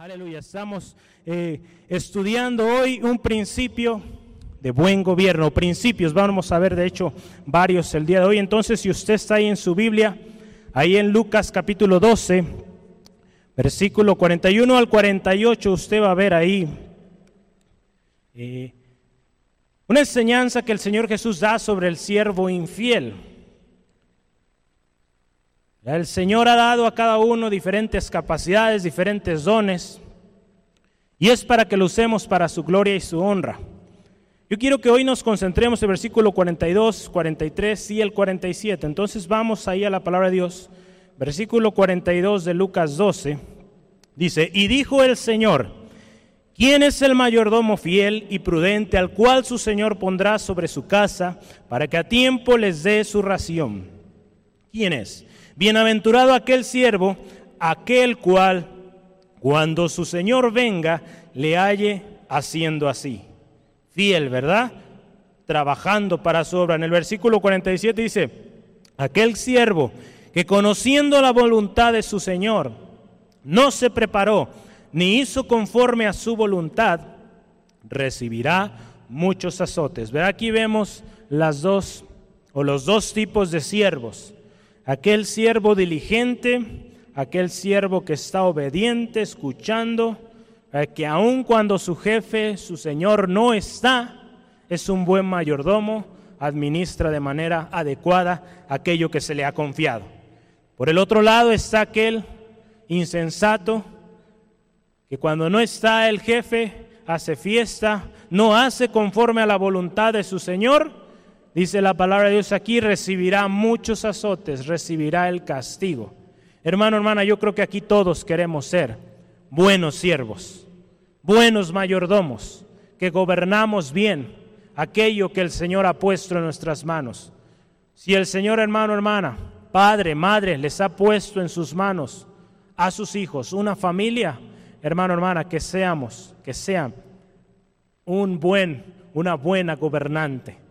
Aleluya, estamos eh, estudiando hoy un principio de buen gobierno, principios, vamos a ver de hecho varios el día de hoy. Entonces, si usted está ahí en su Biblia, ahí en Lucas capítulo 12, versículo 41 al 48, usted va a ver ahí eh, una enseñanza que el Señor Jesús da sobre el siervo infiel. El Señor ha dado a cada uno diferentes capacidades, diferentes dones, y es para que lo usemos para su gloria y su honra. Yo quiero que hoy nos concentremos en el versículo 42, 43 y el 47. Entonces vamos ahí a la palabra de Dios. Versículo 42 de Lucas 12. Dice, y dijo el Señor, ¿quién es el mayordomo fiel y prudente al cual su Señor pondrá sobre su casa para que a tiempo les dé su ración? ¿Quién es? Bienaventurado aquel siervo, aquel cual, cuando su Señor venga, le halle haciendo así. Fiel, ¿verdad? Trabajando para su obra. En el versículo 47 dice, aquel siervo que conociendo la voluntad de su Señor, no se preparó ni hizo conforme a su voluntad, recibirá muchos azotes. ¿Verdad? Aquí vemos las dos o los dos tipos de siervos aquel siervo diligente, aquel siervo que está obediente, escuchando, eh, que aun cuando su jefe, su señor no está, es un buen mayordomo, administra de manera adecuada aquello que se le ha confiado. Por el otro lado está aquel insensato que cuando no está el jefe hace fiesta, no hace conforme a la voluntad de su Señor Dice la palabra de Dios aquí, recibirá muchos azotes, recibirá el castigo. Hermano, hermana, yo creo que aquí todos queremos ser buenos siervos, buenos mayordomos, que gobernamos bien aquello que el Señor ha puesto en nuestras manos. Si el Señor, hermano, hermana, padre, madre, les ha puesto en sus manos a sus hijos una familia, hermano, hermana, que seamos, que sean un buen, una buena gobernante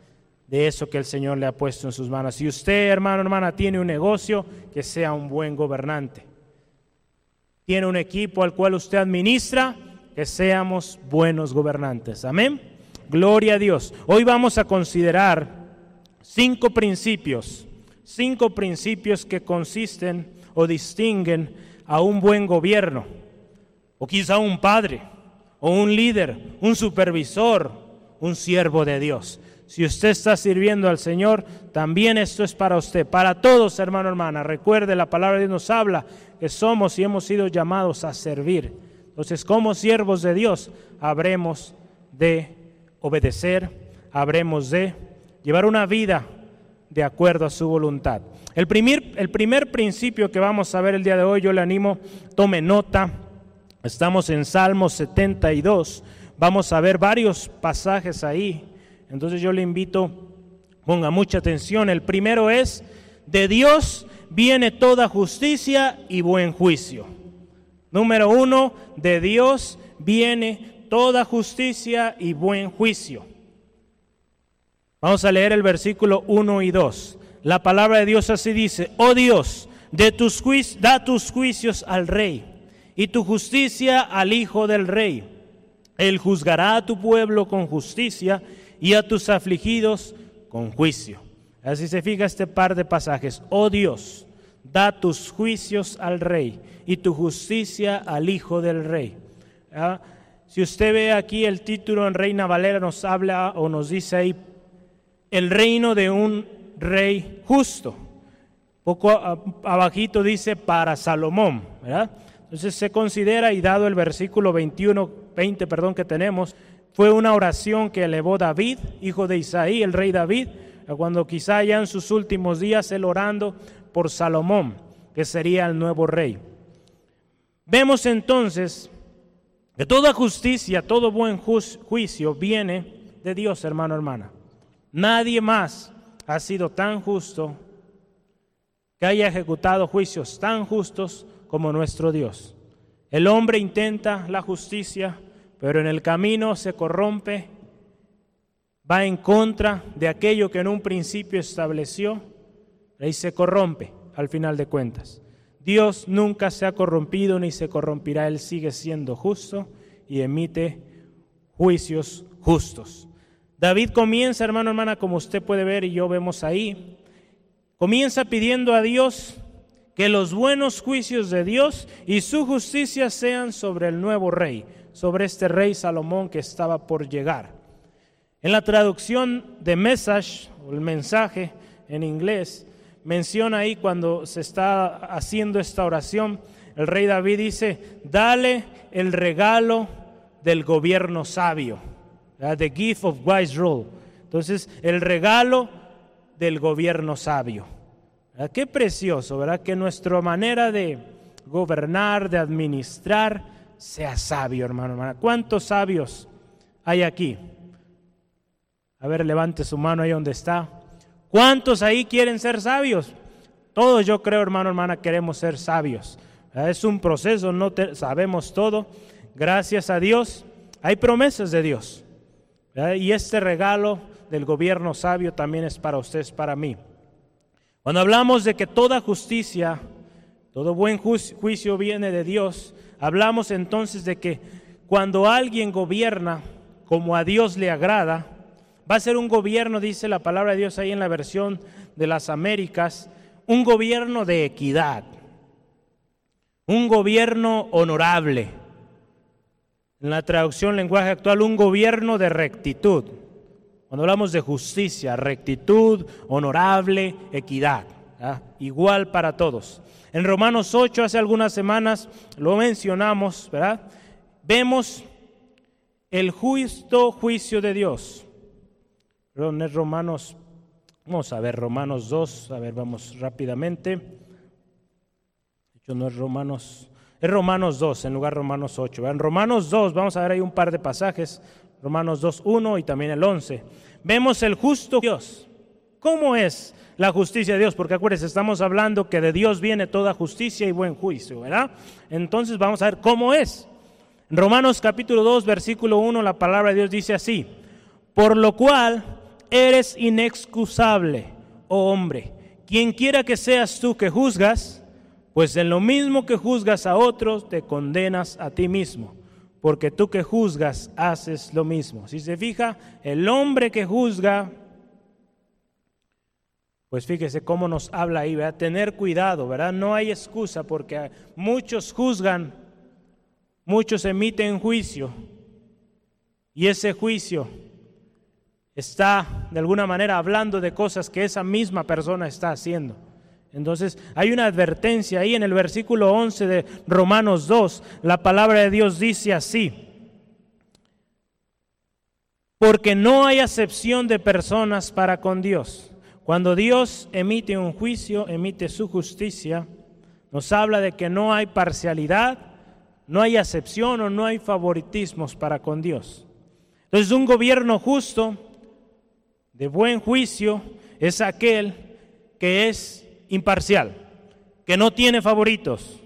de eso que el Señor le ha puesto en sus manos. Si usted, hermano, hermana, tiene un negocio, que sea un buen gobernante. Tiene un equipo al cual usted administra, que seamos buenos gobernantes. Amén. Gloria a Dios. Hoy vamos a considerar cinco principios, cinco principios que consisten o distinguen a un buen gobierno, o quizá un padre, o un líder, un supervisor, un siervo de Dios. Si usted está sirviendo al Señor, también esto es para usted, para todos, hermano, hermana. Recuerde, la palabra de Dios nos habla que somos y hemos sido llamados a servir. Entonces, como siervos de Dios, habremos de obedecer, habremos de llevar una vida de acuerdo a su voluntad. El primer, el primer principio que vamos a ver el día de hoy, yo le animo, tome nota. Estamos en Salmo 72. Vamos a ver varios pasajes ahí entonces yo le invito, ponga mucha atención. El primero es, de Dios viene toda justicia y buen juicio. Número uno, de Dios viene toda justicia y buen juicio. Vamos a leer el versículo 1 y 2. La palabra de Dios así dice, oh Dios, de tus da tus juicios al rey y tu justicia al hijo del rey. Él juzgará a tu pueblo con justicia y a tus afligidos con juicio. Así se fija este par de pasajes. Oh Dios, da tus juicios al rey y tu justicia al hijo del rey. ¿Ah? Si usted ve aquí el título en Reina Valera nos habla o nos dice ahí el reino de un rey justo. Poco abajito dice para Salomón, Entonces se considera y dado el versículo 21, 20, perdón, que tenemos, fue una oración que elevó David, hijo de Isaí, el rey David, cuando quizá ya en sus últimos días él orando por Salomón, que sería el nuevo rey. Vemos entonces que toda justicia, todo buen juicio viene de Dios, hermano, hermana. Nadie más ha sido tan justo que haya ejecutado juicios tan justos como nuestro Dios. El hombre intenta la justicia, pero en el camino se corrompe, va en contra de aquello que en un principio estableció y se corrompe al final de cuentas. Dios nunca se ha corrompido ni se corrompirá, Él sigue siendo justo y emite juicios justos. David comienza, hermano, hermana, como usted puede ver y yo vemos ahí, comienza pidiendo a Dios que los buenos juicios de Dios y su justicia sean sobre el nuevo rey, sobre este rey Salomón que estaba por llegar. En la traducción de message, o el mensaje en inglés, menciona ahí cuando se está haciendo esta oración, el rey David dice, dale el regalo del gobierno sabio, the gift of wise rule. Entonces, el regalo del gobierno sabio. Qué precioso, ¿verdad? Que nuestra manera de gobernar, de administrar, sea sabio, hermano, hermana. ¿Cuántos sabios hay aquí? A ver, levante su mano ahí donde está. ¿Cuántos ahí quieren ser sabios? Todos yo creo, hermano, hermana, queremos ser sabios. Es un proceso, no sabemos todo. Gracias a Dios, hay promesas de Dios. Y este regalo del gobierno sabio también es para ustedes, para mí. Cuando hablamos de que toda justicia, todo buen juicio viene de Dios, hablamos entonces de que cuando alguien gobierna como a Dios le agrada, va a ser un gobierno, dice la palabra de Dios ahí en la versión de las Américas, un gobierno de equidad, un gobierno honorable. En la traducción lenguaje actual, un gobierno de rectitud. Cuando hablamos de justicia, rectitud, honorable, equidad, igual para todos. En Romanos 8, hace algunas semanas, lo mencionamos, ¿verdad? Vemos el justo juicio de Dios. Perdón, es Romanos, vamos a ver, Romanos 2, a ver, vamos rápidamente. De hecho, no es Romanos, es Romanos 2 en lugar de Romanos 8. En Romanos 2, vamos a ver ahí un par de pasajes. Romanos 2, 1 y también el 11. Vemos el justo Dios. ¿Cómo es la justicia de Dios? Porque acuérdense, estamos hablando que de Dios viene toda justicia y buen juicio, ¿verdad? Entonces vamos a ver cómo es. Romanos capítulo 2, versículo 1, la palabra de Dios dice así, por lo cual eres inexcusable, oh hombre, quien quiera que seas tú que juzgas, pues en lo mismo que juzgas a otros, te condenas a ti mismo porque tú que juzgas haces lo mismo. Si se fija, el hombre que juzga, pues fíjese cómo nos habla ahí, ¿verdad? Tener cuidado, ¿verdad? No hay excusa porque muchos juzgan, muchos emiten juicio y ese juicio está de alguna manera hablando de cosas que esa misma persona está haciendo. Entonces hay una advertencia ahí en el versículo 11 de Romanos 2. La palabra de Dios dice así. Porque no hay acepción de personas para con Dios. Cuando Dios emite un juicio, emite su justicia, nos habla de que no hay parcialidad, no hay acepción o no hay favoritismos para con Dios. Entonces un gobierno justo, de buen juicio, es aquel que es imparcial, que no tiene favoritos,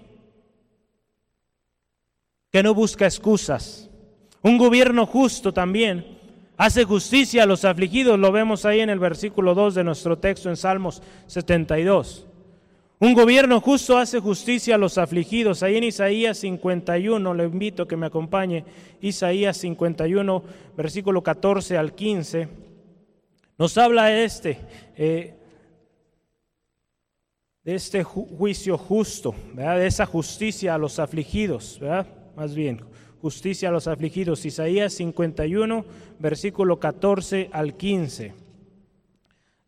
que no busca excusas. Un gobierno justo también hace justicia a los afligidos, lo vemos ahí en el versículo 2 de nuestro texto en Salmos 72. Un gobierno justo hace justicia a los afligidos. Ahí en Isaías 51, le invito a que me acompañe, Isaías 51, versículo 14 al 15, nos habla este. Eh, de este juicio justo, de esa justicia a los afligidos, ¿verdad? más bien, justicia a los afligidos. Isaías 51, versículo 14 al 15.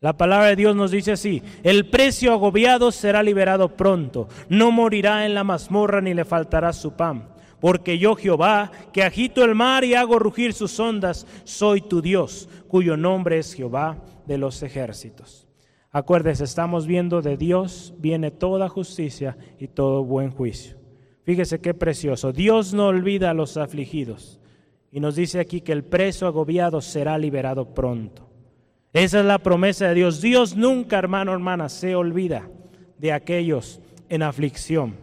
La palabra de Dios nos dice así, el precio agobiado será liberado pronto, no morirá en la mazmorra ni le faltará su pan. Porque yo Jehová, que agito el mar y hago rugir sus ondas, soy tu Dios, cuyo nombre es Jehová de los ejércitos. Acuérdese, estamos viendo de Dios viene toda justicia y todo buen juicio. Fíjese qué precioso. Dios no olvida a los afligidos. Y nos dice aquí que el preso agobiado será liberado pronto. Esa es la promesa de Dios. Dios nunca, hermano, hermana, se olvida de aquellos en aflicción.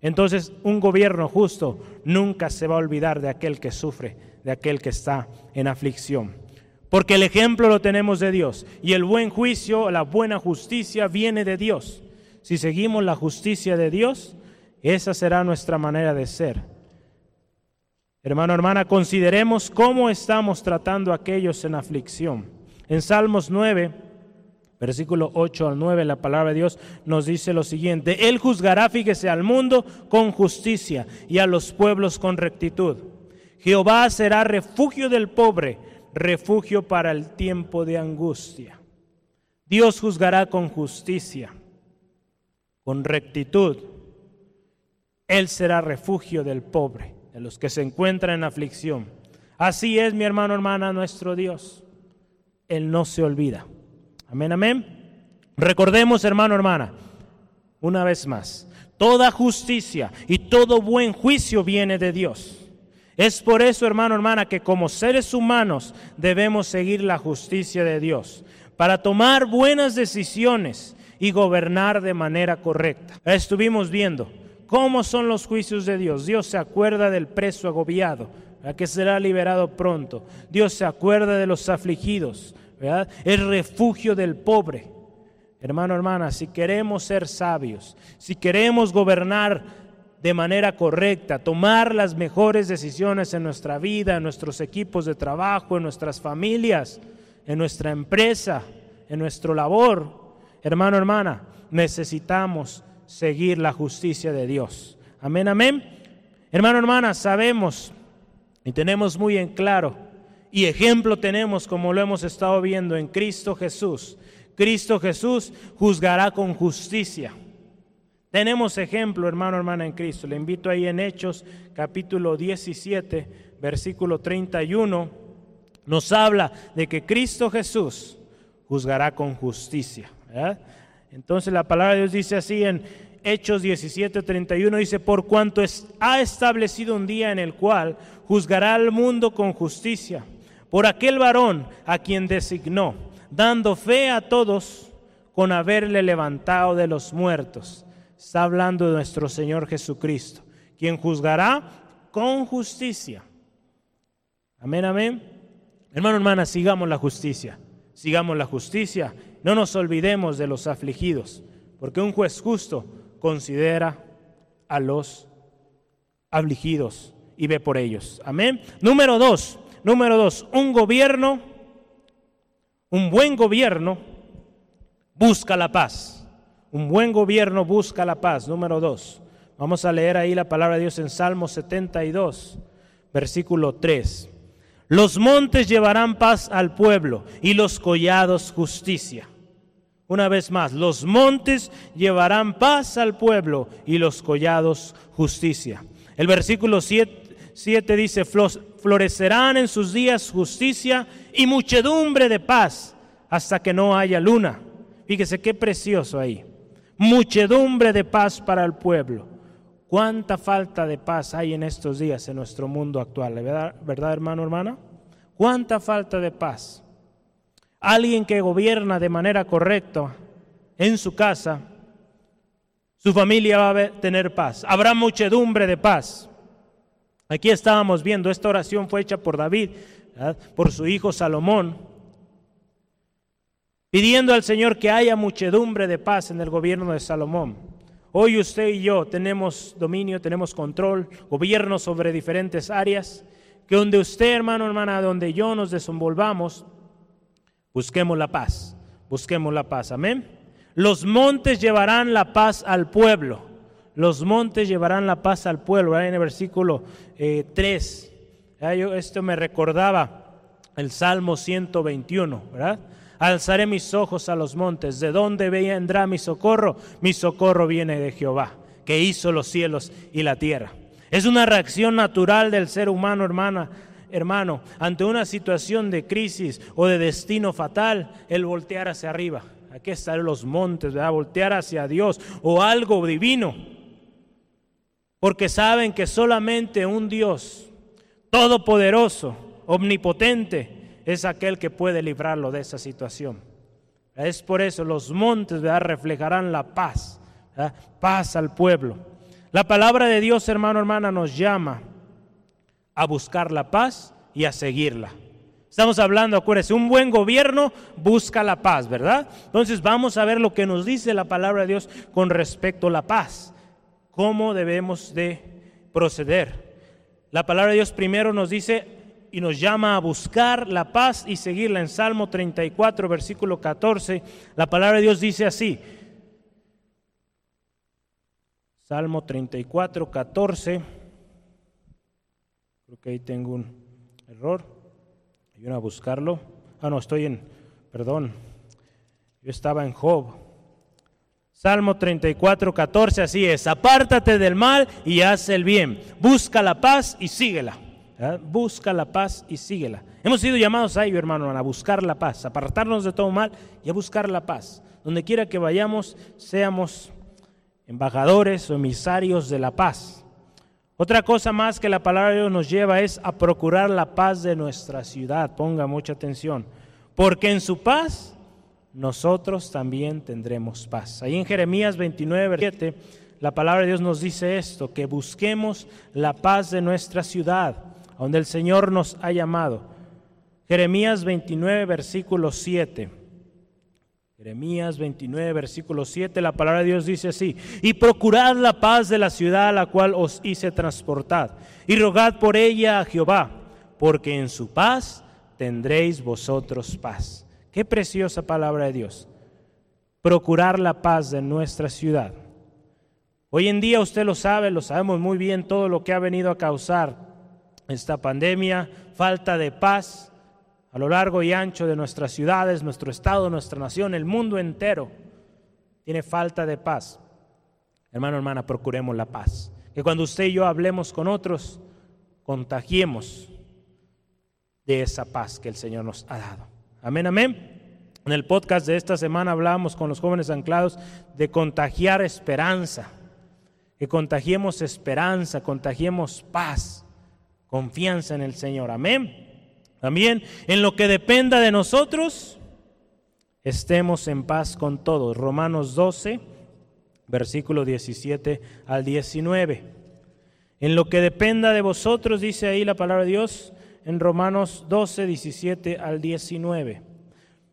Entonces, un gobierno justo nunca se va a olvidar de aquel que sufre, de aquel que está en aflicción. Porque el ejemplo lo tenemos de Dios y el buen juicio, la buena justicia viene de Dios. si seguimos la justicia de Dios, esa será nuestra manera de ser. Hermano, hermana, consideremos cómo estamos tratando a aquellos en aflicción. En Salmos 9, versículo 8 al 9, la palabra de Dios nos dice lo siguiente, Él juzgará, fíjese, al mundo con justicia y a los pueblos con rectitud. Jehová será refugio del pobre, refugio para el tiempo de angustia. Dios juzgará con justicia, con rectitud. Él será refugio del pobre, de los que se encuentran en aflicción. Así es, mi hermano, hermana, nuestro Dios. Él no se olvida. Amén, amén. Recordemos, hermano, hermana, una vez más, toda justicia y todo buen juicio viene de Dios. Es por eso, hermano, hermana, que como seres humanos debemos seguir la justicia de Dios para tomar buenas decisiones y gobernar de manera correcta. Estuvimos viendo cómo son los juicios de Dios. Dios se acuerda del preso agobiado, que será liberado pronto. Dios se acuerda de los afligidos, ¿verdad? El refugio del pobre. Hermano, hermana, si queremos ser sabios, si queremos gobernar de manera correcta, tomar las mejores decisiones en nuestra vida, en nuestros equipos de trabajo, en nuestras familias, en nuestra empresa, en nuestro labor. Hermano, hermana, necesitamos seguir la justicia de Dios. Amén, amén. Hermano, hermana, sabemos y tenemos muy en claro y ejemplo tenemos como lo hemos estado viendo en Cristo Jesús. Cristo Jesús juzgará con justicia. Tenemos ejemplo, hermano, hermana en Cristo. Le invito ahí en Hechos capítulo 17, versículo 31. Nos habla de que Cristo Jesús juzgará con justicia. Entonces la palabra de Dios dice así en Hechos 17, 31, dice, por cuanto ha establecido un día en el cual juzgará al mundo con justicia, por aquel varón a quien designó, dando fe a todos con haberle levantado de los muertos está hablando de nuestro Señor Jesucristo, quien juzgará con justicia. Amén, amén. Hermano, hermana, sigamos la justicia. Sigamos la justicia. No nos olvidemos de los afligidos, porque un juez justo considera a los afligidos y ve por ellos. Amén. Número dos, número dos, un gobierno, un buen gobierno busca la paz. Un buen gobierno busca la paz. Número dos. Vamos a leer ahí la palabra de Dios en Salmo 72, versículo 3. Los montes llevarán paz al pueblo y los collados justicia. Una vez más, los montes llevarán paz al pueblo y los collados justicia. El versículo 7, dice, florecerán en sus días justicia y muchedumbre de paz hasta que no haya luna. Fíjese qué precioso ahí muchedumbre de paz para el pueblo. ¿Cuánta falta de paz hay en estos días en nuestro mundo actual? ¿Verdad, ¿Verdad, hermano, hermana? ¿Cuánta falta de paz? Alguien que gobierna de manera correcta en su casa, su familia va a tener paz. Habrá muchedumbre de paz. Aquí estábamos viendo, esta oración fue hecha por David, por su hijo Salomón pidiendo al Señor que haya muchedumbre de paz en el gobierno de Salomón. Hoy usted y yo tenemos dominio, tenemos control, gobierno sobre diferentes áreas, que donde usted, hermano, hermana, donde yo nos desenvolvamos, busquemos la paz, busquemos la paz, amén. Los montes llevarán la paz al pueblo, los montes llevarán la paz al pueblo, en el versículo 3. Eh, esto me recordaba el Salmo 121, ¿verdad? Alzaré mis ojos a los montes. ¿De dónde vendrá mi socorro? Mi socorro viene de Jehová, que hizo los cielos y la tierra. Es una reacción natural del ser humano, hermana, hermano, ante una situación de crisis o de destino fatal, el voltear hacia arriba. Aquí están los montes, ¿verdad? Voltear hacia Dios o algo divino. Porque saben que solamente un Dios todopoderoso, omnipotente, es aquel que puede librarlo de esa situación. Es por eso los montes reflejarán la paz, paz al pueblo. La palabra de Dios, hermano, hermana, nos llama a buscar la paz y a seguirla. Estamos hablando, acuérdense, un buen gobierno busca la paz, ¿verdad? Entonces vamos a ver lo que nos dice la palabra de Dios con respecto a la paz. ¿Cómo debemos de proceder? La palabra de Dios primero nos dice y nos llama a buscar la paz y seguirla. En Salmo 34, versículo 14, la palabra de Dios dice así. Salmo 34, 14. Creo que ahí tengo un error. Ayúdame a buscarlo. Ah, no, estoy en, perdón, yo estaba en Job. Salmo 34, 14, así es. Apártate del mal y haz el bien. Busca la paz y síguela. Busca la paz y síguela. Hemos sido llamados a ello, hermano, a buscar la paz, apartarnos de todo mal y a buscar la paz. Donde quiera que vayamos, seamos embajadores o emisarios de la paz. Otra cosa más que la palabra de Dios nos lleva es a procurar la paz de nuestra ciudad. Ponga mucha atención. Porque en su paz nosotros también tendremos paz. Ahí en Jeremías 29, 7, la palabra de Dios nos dice esto, que busquemos la paz de nuestra ciudad, donde el Señor nos ha llamado. Jeremías 29, versículo 7. Jeremías 29, versículo 7, la palabra de Dios dice así, y procurad la paz de la ciudad a la cual os hice transportar, y rogad por ella a Jehová, porque en su paz tendréis vosotros paz. Qué preciosa palabra de Dios. Procurar la paz de nuestra ciudad. Hoy en día usted lo sabe, lo sabemos muy bien, todo lo que ha venido a causar esta pandemia, falta de paz, a lo largo y ancho de nuestras ciudades, nuestro estado, nuestra nación, el mundo entero tiene falta de paz. Hermano, hermana, procuremos la paz. Que cuando usted y yo hablemos con otros, contagiemos de esa paz que el Señor nos ha dado. Amén, amén. En el podcast de esta semana hablábamos con los jóvenes anclados de contagiar esperanza. Que contagiemos esperanza, contagiemos paz, confianza en el Señor. Amén. También en lo que dependa de nosotros, estemos en paz con todos. Romanos 12, versículo 17 al 19. En lo que dependa de vosotros, dice ahí la palabra de Dios, en Romanos 12, 17 al 19.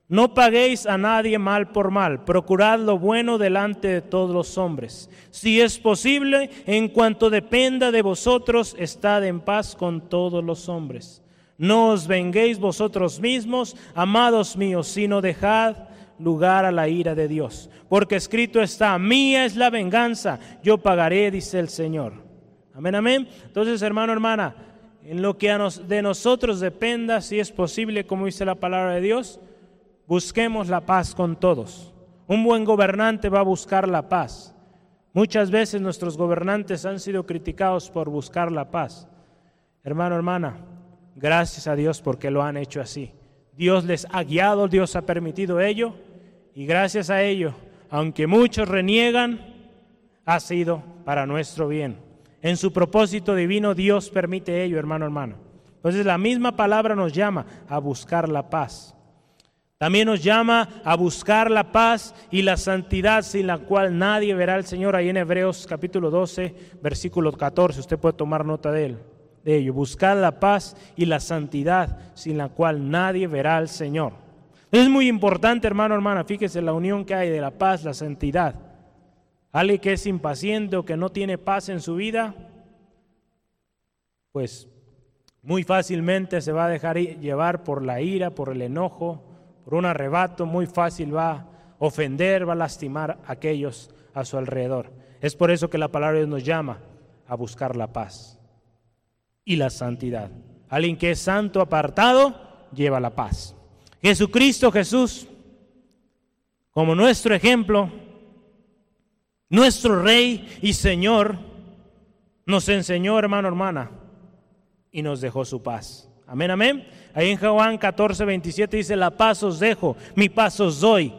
No paguéis a nadie mal por mal, procurad lo bueno delante de todos los hombres. Si es posible, en cuanto dependa de vosotros, estad en paz con todos los hombres. No os venguéis vosotros mismos, amados míos, sino dejad lugar a la ira de Dios. Porque escrito está, mía es la venganza, yo pagaré, dice el Señor. Amén, amén. Entonces, hermano, hermana, en lo que de nosotros dependa, si es posible, como dice la palabra de Dios, busquemos la paz con todos. Un buen gobernante va a buscar la paz. Muchas veces nuestros gobernantes han sido criticados por buscar la paz. Hermano, hermana, Gracias a Dios porque lo han hecho así. Dios les ha guiado, Dios ha permitido ello y gracias a ello, aunque muchos reniegan, ha sido para nuestro bien. En su propósito divino Dios permite ello, hermano, hermano. Entonces la misma palabra nos llama a buscar la paz. También nos llama a buscar la paz y la santidad sin la cual nadie verá al Señor. Ahí en Hebreos capítulo 12, versículo 14, usted puede tomar nota de él de ello, buscar la paz y la santidad sin la cual nadie verá al Señor. Es muy importante, hermano, hermana, fíjese la unión que hay de la paz, la santidad. Alguien que es impaciente o que no tiene paz en su vida, pues muy fácilmente se va a dejar llevar por la ira, por el enojo, por un arrebato, muy fácil va a ofender, va a lastimar a aquellos a su alrededor. Es por eso que la palabra de Dios nos llama a buscar la paz y la santidad. Alguien que es santo, apartado, lleva la paz. Jesucristo Jesús, como nuestro ejemplo, nuestro Rey y Señor, nos enseñó, hermano, hermana, y nos dejó su paz. Amén, amén. Ahí en Juan 14, 27 dice, la paz os dejo, mi paz os doy.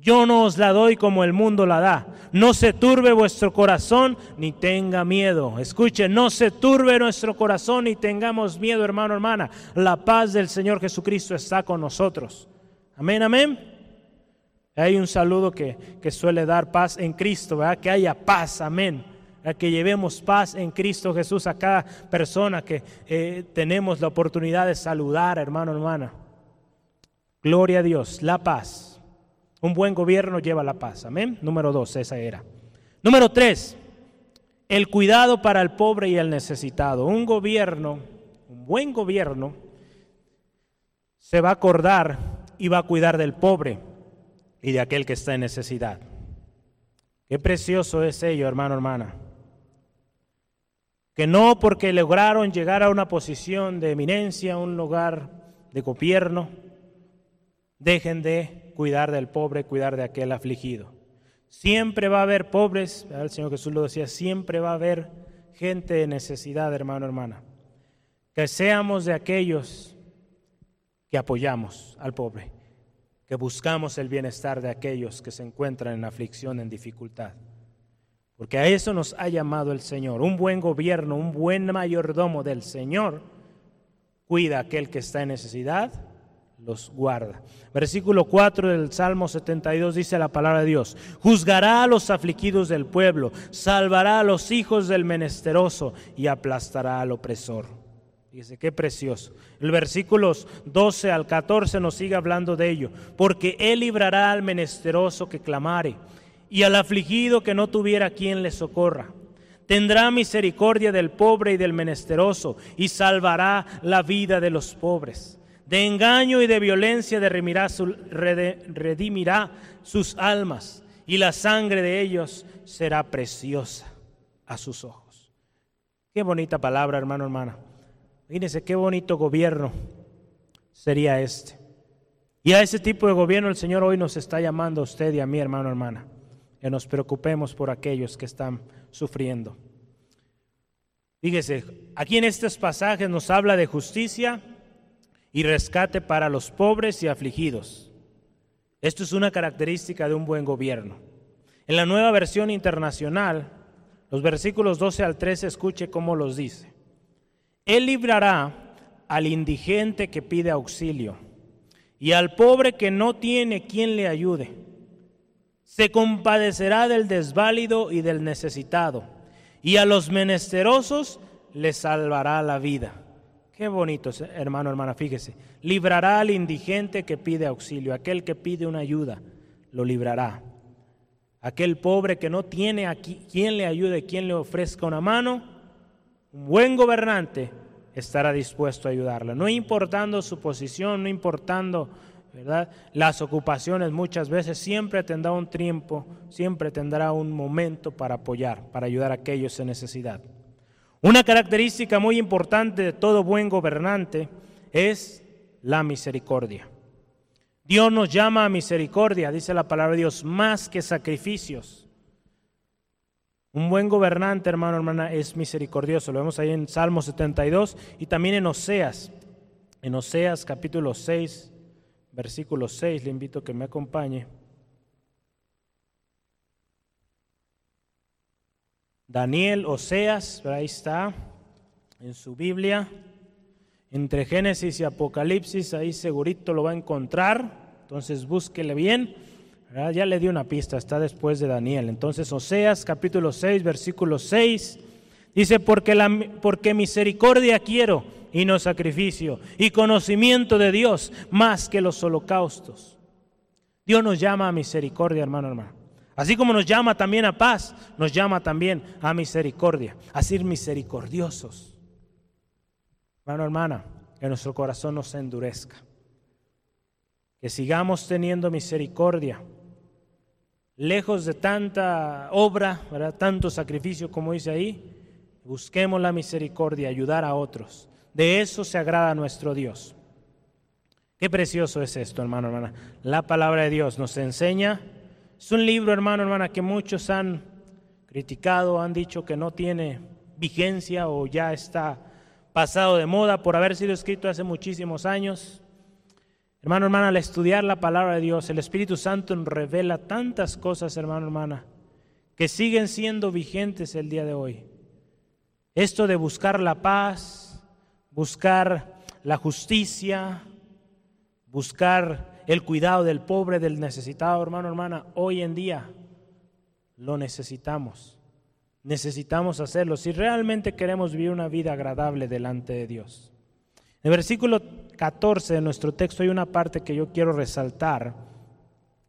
Yo no os la doy como el mundo la da. No se turbe vuestro corazón ni tenga miedo. Escuche, no se turbe nuestro corazón ni tengamos miedo, hermano, hermana. La paz del Señor Jesucristo está con nosotros. Amén, amén. Hay un saludo que, que suele dar paz en Cristo, ¿verdad? Que haya paz, amén. A que llevemos paz en Cristo Jesús a cada persona que eh, tenemos la oportunidad de saludar, hermano, hermana. Gloria a Dios, la paz. Un buen gobierno lleva la paz. Amén. Número dos, esa era. Número tres, el cuidado para el pobre y el necesitado. Un gobierno, un buen gobierno, se va a acordar y va a cuidar del pobre y de aquel que está en necesidad. Qué precioso es ello, hermano, hermana. Que no porque lograron llegar a una posición de eminencia, un lugar de gobierno, dejen de cuidar del pobre, cuidar de aquel afligido. Siempre va a haber pobres, el Señor Jesús lo decía, siempre va a haber gente de necesidad, hermano, hermana. Que seamos de aquellos que apoyamos al pobre, que buscamos el bienestar de aquellos que se encuentran en aflicción, en dificultad. Porque a eso nos ha llamado el Señor. Un buen gobierno, un buen mayordomo del Señor cuida a aquel que está en necesidad los guarda. Versículo 4 del Salmo 72 dice la palabra de Dios, juzgará a los afligidos del pueblo, salvará a los hijos del menesteroso y aplastará al opresor. Dice, qué precioso. El versículos 12 al 14 nos sigue hablando de ello, porque él librará al menesteroso que clamare y al afligido que no tuviera quien le socorra. Tendrá misericordia del pobre y del menesteroso y salvará la vida de los pobres de engaño y de violencia redimirá sus almas, y la sangre de ellos será preciosa a sus ojos. Qué bonita palabra, hermano, hermana. Fíjense qué bonito gobierno sería este. Y a ese tipo de gobierno el Señor hoy nos está llamando a usted y a mí, hermano, hermana, que nos preocupemos por aquellos que están sufriendo. Fíjese, aquí en estos pasajes nos habla de justicia, y rescate para los pobres y afligidos. Esto es una característica de un buen gobierno. En la nueva versión internacional, los versículos 12 al 13, escuche cómo los dice. Él librará al indigente que pide auxilio y al pobre que no tiene quien le ayude. Se compadecerá del desválido y del necesitado, y a los menesterosos les salvará la vida. Qué bonito, hermano, hermana, fíjese. Librará al indigente que pide auxilio, aquel que pide una ayuda, lo librará. Aquel pobre que no tiene a quien le ayude, quien le ofrezca una mano, un buen gobernante estará dispuesto a ayudarle. No importando su posición, no importando ¿verdad? las ocupaciones, muchas veces siempre tendrá un tiempo, siempre tendrá un momento para apoyar, para ayudar a aquellos en necesidad. Una característica muy importante de todo buen gobernante es la misericordia. Dios nos llama a misericordia, dice la palabra de Dios, más que sacrificios. Un buen gobernante, hermano, hermana, es misericordioso. Lo vemos ahí en Salmo 72 y también en Oseas. En Oseas capítulo 6, versículo 6, le invito a que me acompañe. Daniel, Oseas, ahí está, en su Biblia. Entre Génesis y Apocalipsis, ahí segurito lo va a encontrar. Entonces búsquele bien. Ya le di una pista, está después de Daniel. Entonces Oseas capítulo 6, versículo 6, dice, porque, la, porque misericordia quiero y no sacrificio, y conocimiento de Dios más que los holocaustos. Dios nos llama a misericordia, hermano, hermano. Así como nos llama también a paz, nos llama también a misericordia, a ser misericordiosos. Hermano, hermana, que nuestro corazón no se endurezca. Que sigamos teniendo misericordia. Lejos de tanta obra, ¿verdad? tanto sacrificio como dice ahí, busquemos la misericordia, ayudar a otros. De eso se agrada nuestro Dios. Qué precioso es esto, hermano, hermana. La palabra de Dios nos enseña es un libro, hermano, hermana, que muchos han criticado, han dicho que no tiene vigencia o ya está pasado de moda por haber sido escrito hace muchísimos años. Hermano, hermana, al estudiar la palabra de Dios, el Espíritu Santo revela tantas cosas, hermano, hermana, que siguen siendo vigentes el día de hoy. Esto de buscar la paz, buscar la justicia, buscar el cuidado del pobre, del necesitado, hermano, hermana, hoy en día lo necesitamos. necesitamos hacerlo si realmente queremos vivir una vida agradable delante de Dios. En el versículo 14 de nuestro texto hay una parte que yo quiero resaltar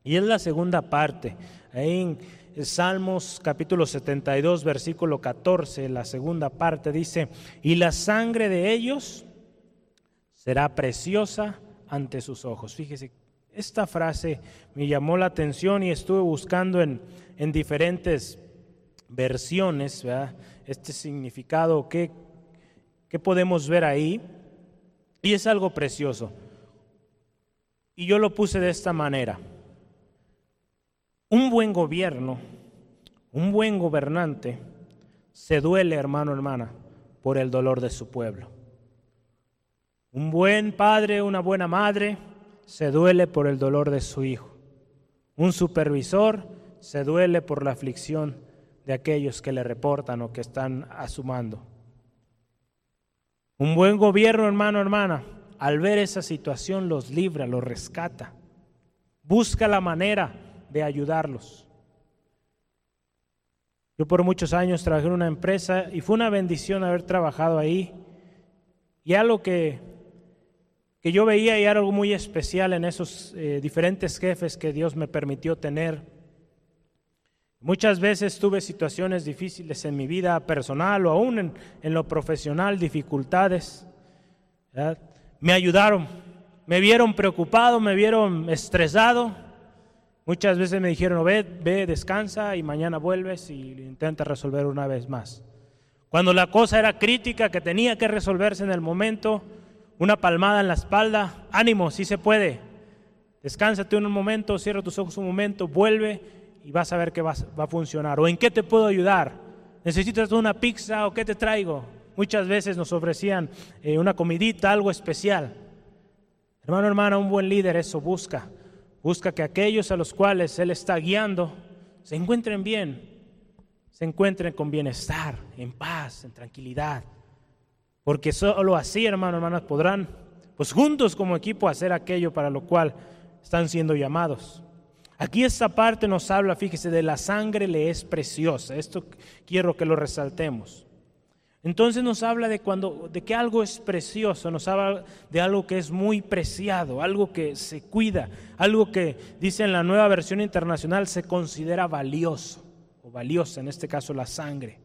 y es la segunda parte. Ahí en Salmos capítulo 72, versículo 14, la segunda parte dice, y la sangre de ellos será preciosa ante sus ojos. Fíjese, esta frase me llamó la atención y estuve buscando en, en diferentes versiones, este significado, ¿qué, ¿qué podemos ver ahí? Y es algo precioso. Y yo lo puse de esta manera. Un buen gobierno, un buen gobernante, se duele, hermano, hermana, por el dolor de su pueblo. Un buen padre, una buena madre, se duele por el dolor de su hijo. Un supervisor se duele por la aflicción de aquellos que le reportan o que están asumando. Un buen gobierno, hermano, hermana, al ver esa situación los libra, los rescata, busca la manera de ayudarlos. Yo por muchos años trabajé en una empresa y fue una bendición haber trabajado ahí. Y algo que, que yo veía y algo muy especial en esos eh, diferentes jefes que Dios me permitió tener Muchas veces tuve situaciones difíciles en mi vida personal o aún en, lo profesional, dificultades. Me ayudaron, me vieron preocupado, me vieron estresado. Muchas veces me dijeron, ve, ve, descansa y mañana vuelves y intenta resolver una vez más. Cuando la cosa era crítica, que tenía que resolverse en el momento, una palmada en la espalda, ánimo, sí se puede. Descánsate un momento, cierra tus ojos un momento, vuelve y vas a ver que va, a funcionar. ¿O en qué te puedo ayudar? ¿Necesitas una pizza o qué te traigo? Muchas veces nos ofrecían eh, una comidita, algo especial. Hermano, hermana, un buen líder eso busca. Busca que aquellos a los cuales Él está guiando se encuentren bien, se encuentren con bienestar, en paz, en tranquilidad. Porque solo así, hermano, hermanas, podrán, pues juntos como equipo, hacer aquello para lo cual están siendo llamados. Aquí esta parte nos habla, fíjese, de la sangre le es preciosa. Esto quiero que lo resaltemos. Entonces nos habla de cuando de que algo es precioso, nos habla de algo que es muy preciado, algo que se cuida, algo que dice en la nueva versión internacional se considera valioso o valiosa, en este caso la sangre.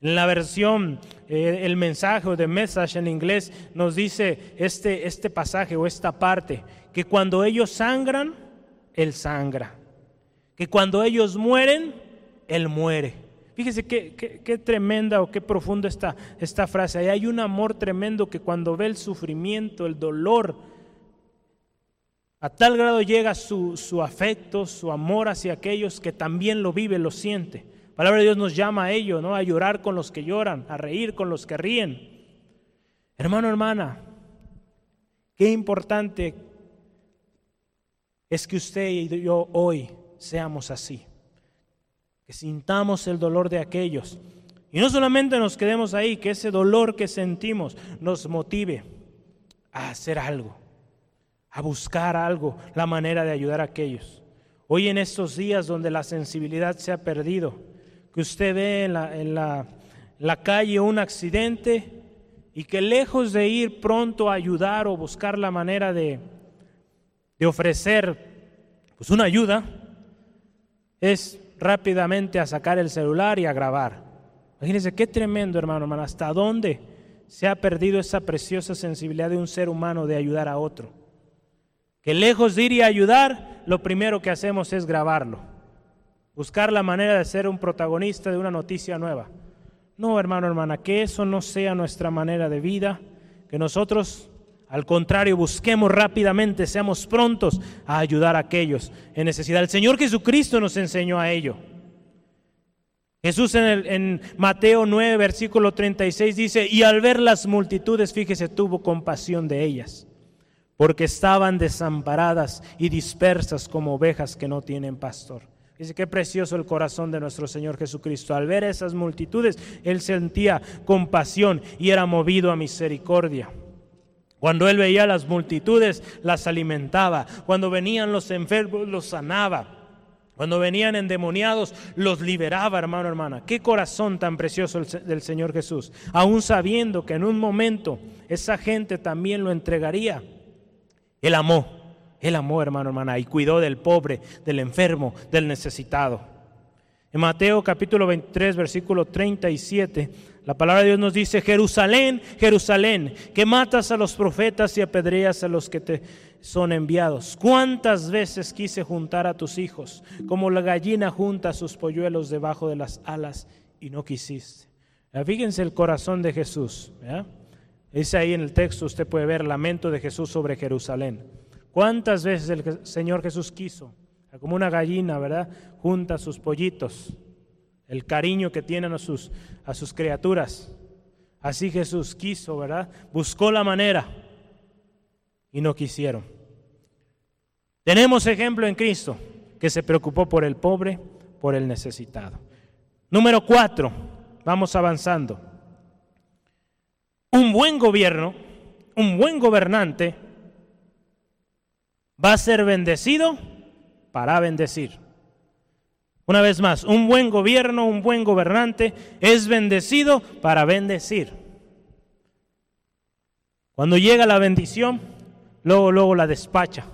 En la versión, eh, el mensaje o de message en inglés nos dice este, este pasaje o esta parte, que cuando ellos sangran, él sangra. Que cuando ellos mueren, Él muere. Fíjese qué, tremenda o qué profunda esta, esta frase. Ahí hay un amor tremendo que cuando ve el sufrimiento, el dolor, a tal grado llega su, su afecto, su amor hacia aquellos que también lo vive, lo siente. La palabra de Dios nos llama a ello, ¿no? A llorar con los que lloran, a reír con los que ríen. Hermano, hermana, qué importante es que usted y yo hoy seamos así, que sintamos el dolor de aquellos. Y no solamente nos quedemos ahí, que ese dolor que sentimos nos motive a hacer algo, a buscar algo, la manera de ayudar a aquellos. Hoy en estos días donde la sensibilidad se ha perdido, que usted ve en la, en la, la calle un accidente y que lejos de ir pronto a ayudar o buscar la manera de, de ofrecer pues una ayuda es rápidamente a sacar el celular y a grabar. Imagínense qué tremendo, hermano, hermano, hasta dónde se ha perdido esa preciosa sensibilidad de un ser humano de ayudar a otro. Que lejos de ir y ayudar, lo primero que hacemos es grabarlo. Buscar la manera de ser un protagonista de una noticia nueva. No, hermano, hermana, que eso no sea nuestra manera de vida, que nosotros al contrario, busquemos rápidamente, seamos prontos a ayudar a aquellos en necesidad. El Señor Jesucristo nos enseñó a ello. Jesús en, Mateo 9, versículo 36 dice, y al ver las multitudes, fíjese, tuvo compasión de ellas, porque estaban desamparadas y dispersas como ovejas que no tienen pastor. Dice, qué precioso el corazón de nuestro Señor Jesucristo. Al ver esas multitudes, Él sentía compasión y era movido a misericordia. Cuando él veía las multitudes, las alimentaba. Cuando venían los enfermos, los sanaba. Cuando venían endemoniados, los liberaba, hermano, hermana. Qué corazón tan precioso del Señor Jesús. Aún sabiendo que en un momento esa gente también lo entregaría. Él amó, él amó, hermano, hermana, y cuidó del pobre, del enfermo, del necesitado. En Mateo capítulo 23, versículo 37, la palabra de Dios nos dice, Jerusalén, Jerusalén, que matas a los profetas y apedreas a los que te son enviados. ¿Cuántas veces quise juntar a tus hijos, como la gallina junta sus polluelos debajo de las alas y no quisiste? Fíjense el corazón de Jesús. Dice ahí en el texto, usted puede ver el lamento de Jesús sobre Jerusalén. ¿Cuántas veces el Señor Jesús quiso? Como una gallina, ¿verdad? Junta sus pollitos. El cariño que tienen a sus, a sus criaturas. Así Jesús quiso, ¿verdad? Buscó la manera y no quisieron. Tenemos ejemplo en Cristo que se preocupó por el pobre, por el necesitado. Número cuatro, vamos avanzando. Un buen gobierno, un buen gobernante, va a ser bendecido para bendecir. Una vez más, un buen gobierno, un buen gobernante es bendecido para bendecir. Cuando llega la bendición, luego, luego la despacha,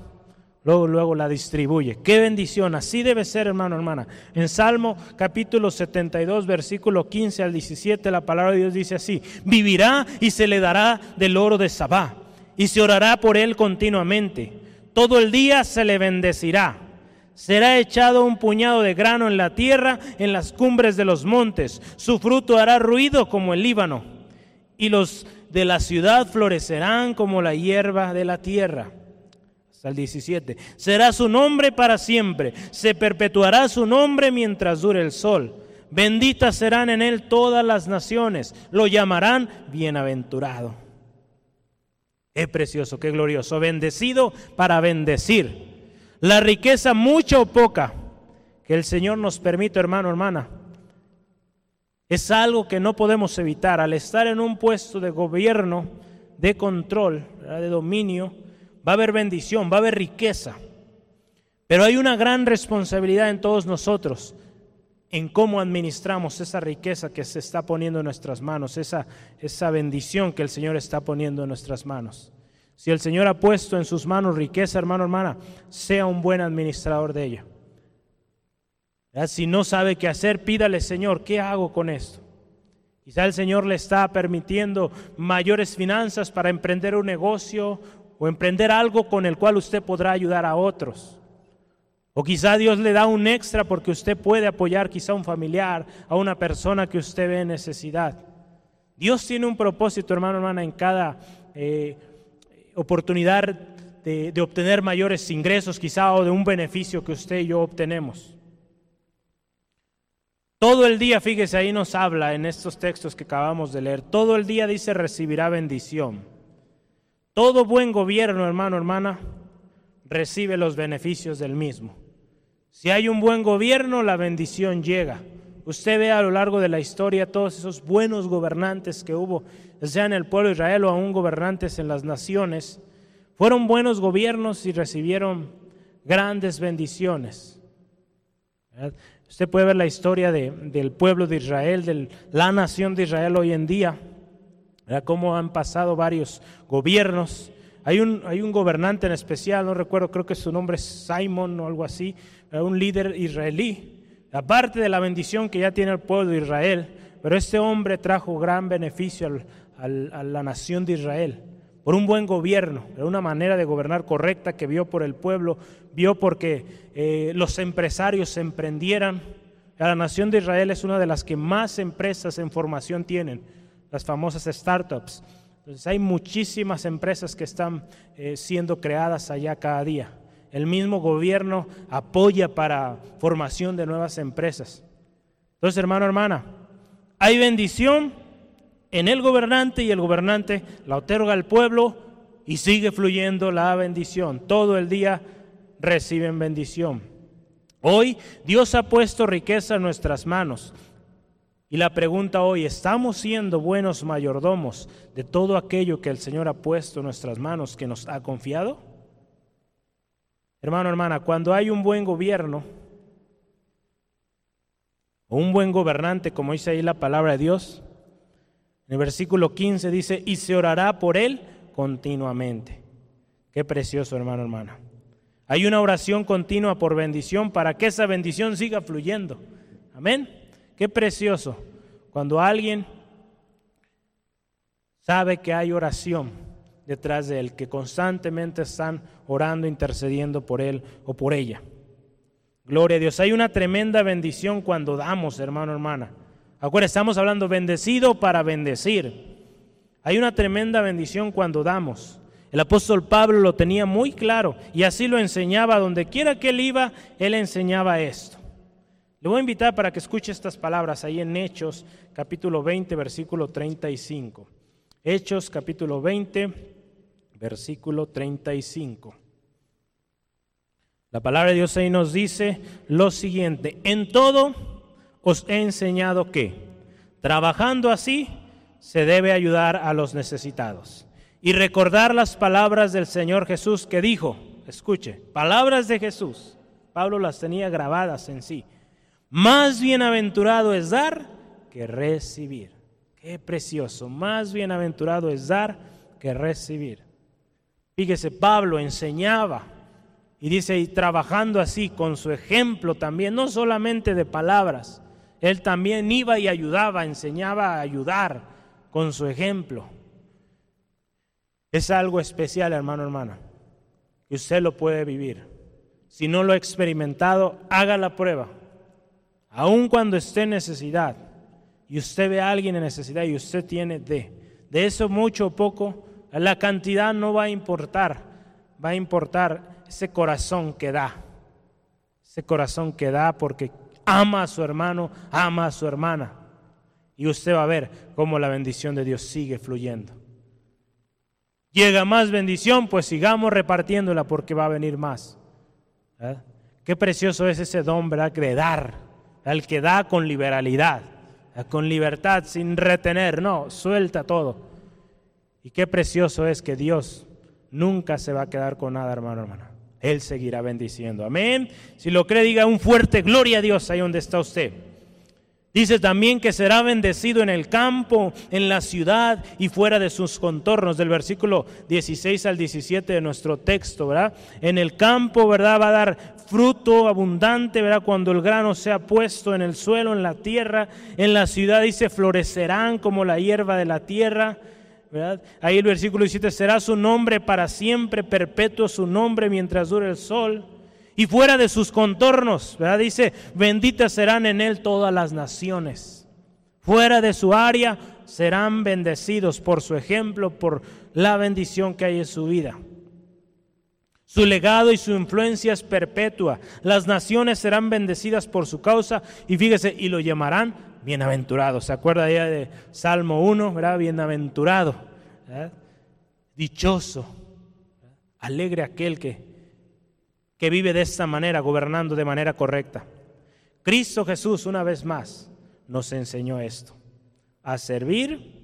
luego, luego la distribuye. Qué bendición, así debe ser, hermano, hermana. En Salmo capítulo 72, versículo 15 al 17, la palabra de Dios dice así, vivirá y se le dará del oro de Sabá, y se orará por él continuamente. Todo el día se le bendecirá. Será echado un puñado de grano en la tierra, en las cumbres de los montes. Su fruto hará ruido como el Líbano. Y los de la ciudad florecerán como la hierba de la tierra. Hasta el 17. Será su nombre para siempre. Se perpetuará su nombre mientras dure el sol. Benditas serán en él todas las naciones. Lo llamarán bienaventurado. Es precioso, qué glorioso. Bendecido para bendecir. La riqueza mucha o poca que el Señor nos permite, hermano, hermana es algo que no podemos evitar. Al estar en un puesto de gobierno, de control, de dominio, va a haber bendición, va a haber riqueza. Pero hay una gran responsabilidad en todos nosotros en cómo administramos esa riqueza que se está poniendo en nuestras manos, esa, esa bendición que el Señor está poniendo en nuestras manos. Si el Señor ha puesto en sus manos riqueza, hermano, hermana, sea un buen administrador de ella. Si no sabe qué hacer, pídale, Señor, ¿qué hago con esto? Quizá el Señor le está permitiendo mayores finanzas para emprender un negocio o emprender algo con el cual usted podrá ayudar a otros. O quizá Dios le da un extra porque usted puede apoyar quizá a un familiar, a una persona que usted ve en necesidad. Dios tiene un propósito, hermano, hermana, en cada eh, oportunidad de, obtener mayores ingresos quizá o de un beneficio que usted y yo obtenemos. Todo el día, fíjese, ahí nos habla en estos textos que acabamos de leer, todo el día dice recibirá bendición. Todo buen gobierno, hermano, hermana, recibe los beneficios del mismo. Si hay un buen gobierno, la bendición llega. Usted ve a lo largo de la historia todos esos buenos gobernantes que hubo, sea en el pueblo de Israel o aún gobernantes en las naciones, fueron buenos gobiernos y recibieron grandes bendiciones. Usted puede ver la historia del pueblo de Israel, de la nación de Israel hoy en día, cómo han pasado varios gobiernos. Hay un, hay un gobernante en especial, no recuerdo, creo que su nombre es Simon o algo así, un líder israelí, aparte de la bendición que ya tiene el pueblo de Israel, pero este hombre trajo gran beneficio a la nación de Israel por un buen gobierno, de una manera de gobernar correcta que vio por el pueblo, vio porque eh, los empresarios se emprendieran. La nación de Israel es una de las que más empresas en formación tienen, las famosas startups. Entonces hay muchísimas empresas que están eh, siendo creadas allá cada día. El mismo gobierno apoya para formación de nuevas empresas. Entonces, hermano, hermana, hay bendición en el gobernante y el gobernante la otorga al pueblo y sigue fluyendo la bendición. Todo el día reciben bendición. Hoy Dios ha puesto riqueza en nuestras manos. Y la pregunta hoy, ¿estamos siendo buenos mayordomos de todo aquello que el Señor ha puesto en nuestras manos, que nos ha confiado? Hermano, hermana, cuando hay un buen gobierno, o un buen gobernante, como dice ahí la palabra de Dios. En el versículo 15 dice, y se orará por él continuamente. Qué precioso, hermano, hermana. Hay una oración continua por bendición para que esa bendición siga fluyendo. Amén. Qué precioso cuando alguien sabe que hay oración detrás de él, que constantemente están orando, intercediendo por él o por ella. Gloria a Dios. Hay una tremenda bendición cuando damos, hermano, hermana. Acuérdense, estamos hablando bendecido para bendecir. Hay una tremenda bendición cuando damos. El apóstol Pablo lo tenía muy claro y así lo enseñaba. Donde quiera que él iba, él enseñaba esto. Le voy a invitar para que escuche estas palabras ahí en Hechos, capítulo 20, versículo 35. Hechos, capítulo 20, versículo 35. La palabra de Dios ahí nos dice lo siguiente, en todo os he enseñado que, trabajando así, se debe ayudar a los necesitados. Y recordar las palabras del Señor Jesús que dijo, escuche, palabras de Jesús, Pablo las tenía grabadas en sí, más bienaventurado es dar que recibir. Qué precioso, más bienaventurado es dar que recibir. Fíjese, Pablo enseñaba y dice, y trabajando así con su ejemplo también, no solamente de palabras, él también iba y ayudaba, enseñaba a ayudar con su ejemplo. Es algo especial, hermano, hermana, y usted lo puede vivir. Si no lo ha experimentado, haga la prueba. Aun cuando esté en necesidad y usted ve a alguien en necesidad y usted tiene de, de eso mucho o poco, la cantidad no va a importar, va a importar ese corazón que da, ese corazón que da porque ama a su hermano, ama a su hermana. Y usted va a ver cómo la bendición de Dios sigue fluyendo. Llega más bendición, pues sigamos repartiéndola porque va a venir más. Qué precioso es ese don, ¿verdad? De dar, el que da con liberalidad, con libertad, sin retener, no, suelta todo. Y qué precioso es que Dios nunca se va a quedar con nada, hermano, hermana. Él seguirá bendiciendo. Amén. Si lo cree, diga un fuerte gloria a Dios ahí donde está usted. Dice también que será bendecido en el campo, en la ciudad y fuera de sus contornos, del versículo 16 al 17 de nuestro texto, ¿verdad? En el campo, ¿verdad? Va a dar fruto abundante, ¿verdad? Cuando el grano sea puesto en el suelo, en la tierra. En la ciudad dice, florecerán como la hierba de la tierra. Ahí el versículo 17, será su nombre para siempre, perpetuo su nombre mientras dure el sol. Y fuera de sus contornos, ¿verdad? Dice, benditas serán en él todas las naciones. Fuera de su área serán bendecidos por su ejemplo, por la bendición que hay en su vida. Su legado y su influencia es perpetua. Las naciones serán bendecidas por su causa y fíjese, y lo llamarán bienaventurado. ¿Se acuerda ya de Salmo 1? ¿verdad? Bienaventurado, dichoso, alegre aquel que, que vive de esta manera, gobernando de manera correcta. Cristo Jesús, una vez más, nos enseñó esto, a servir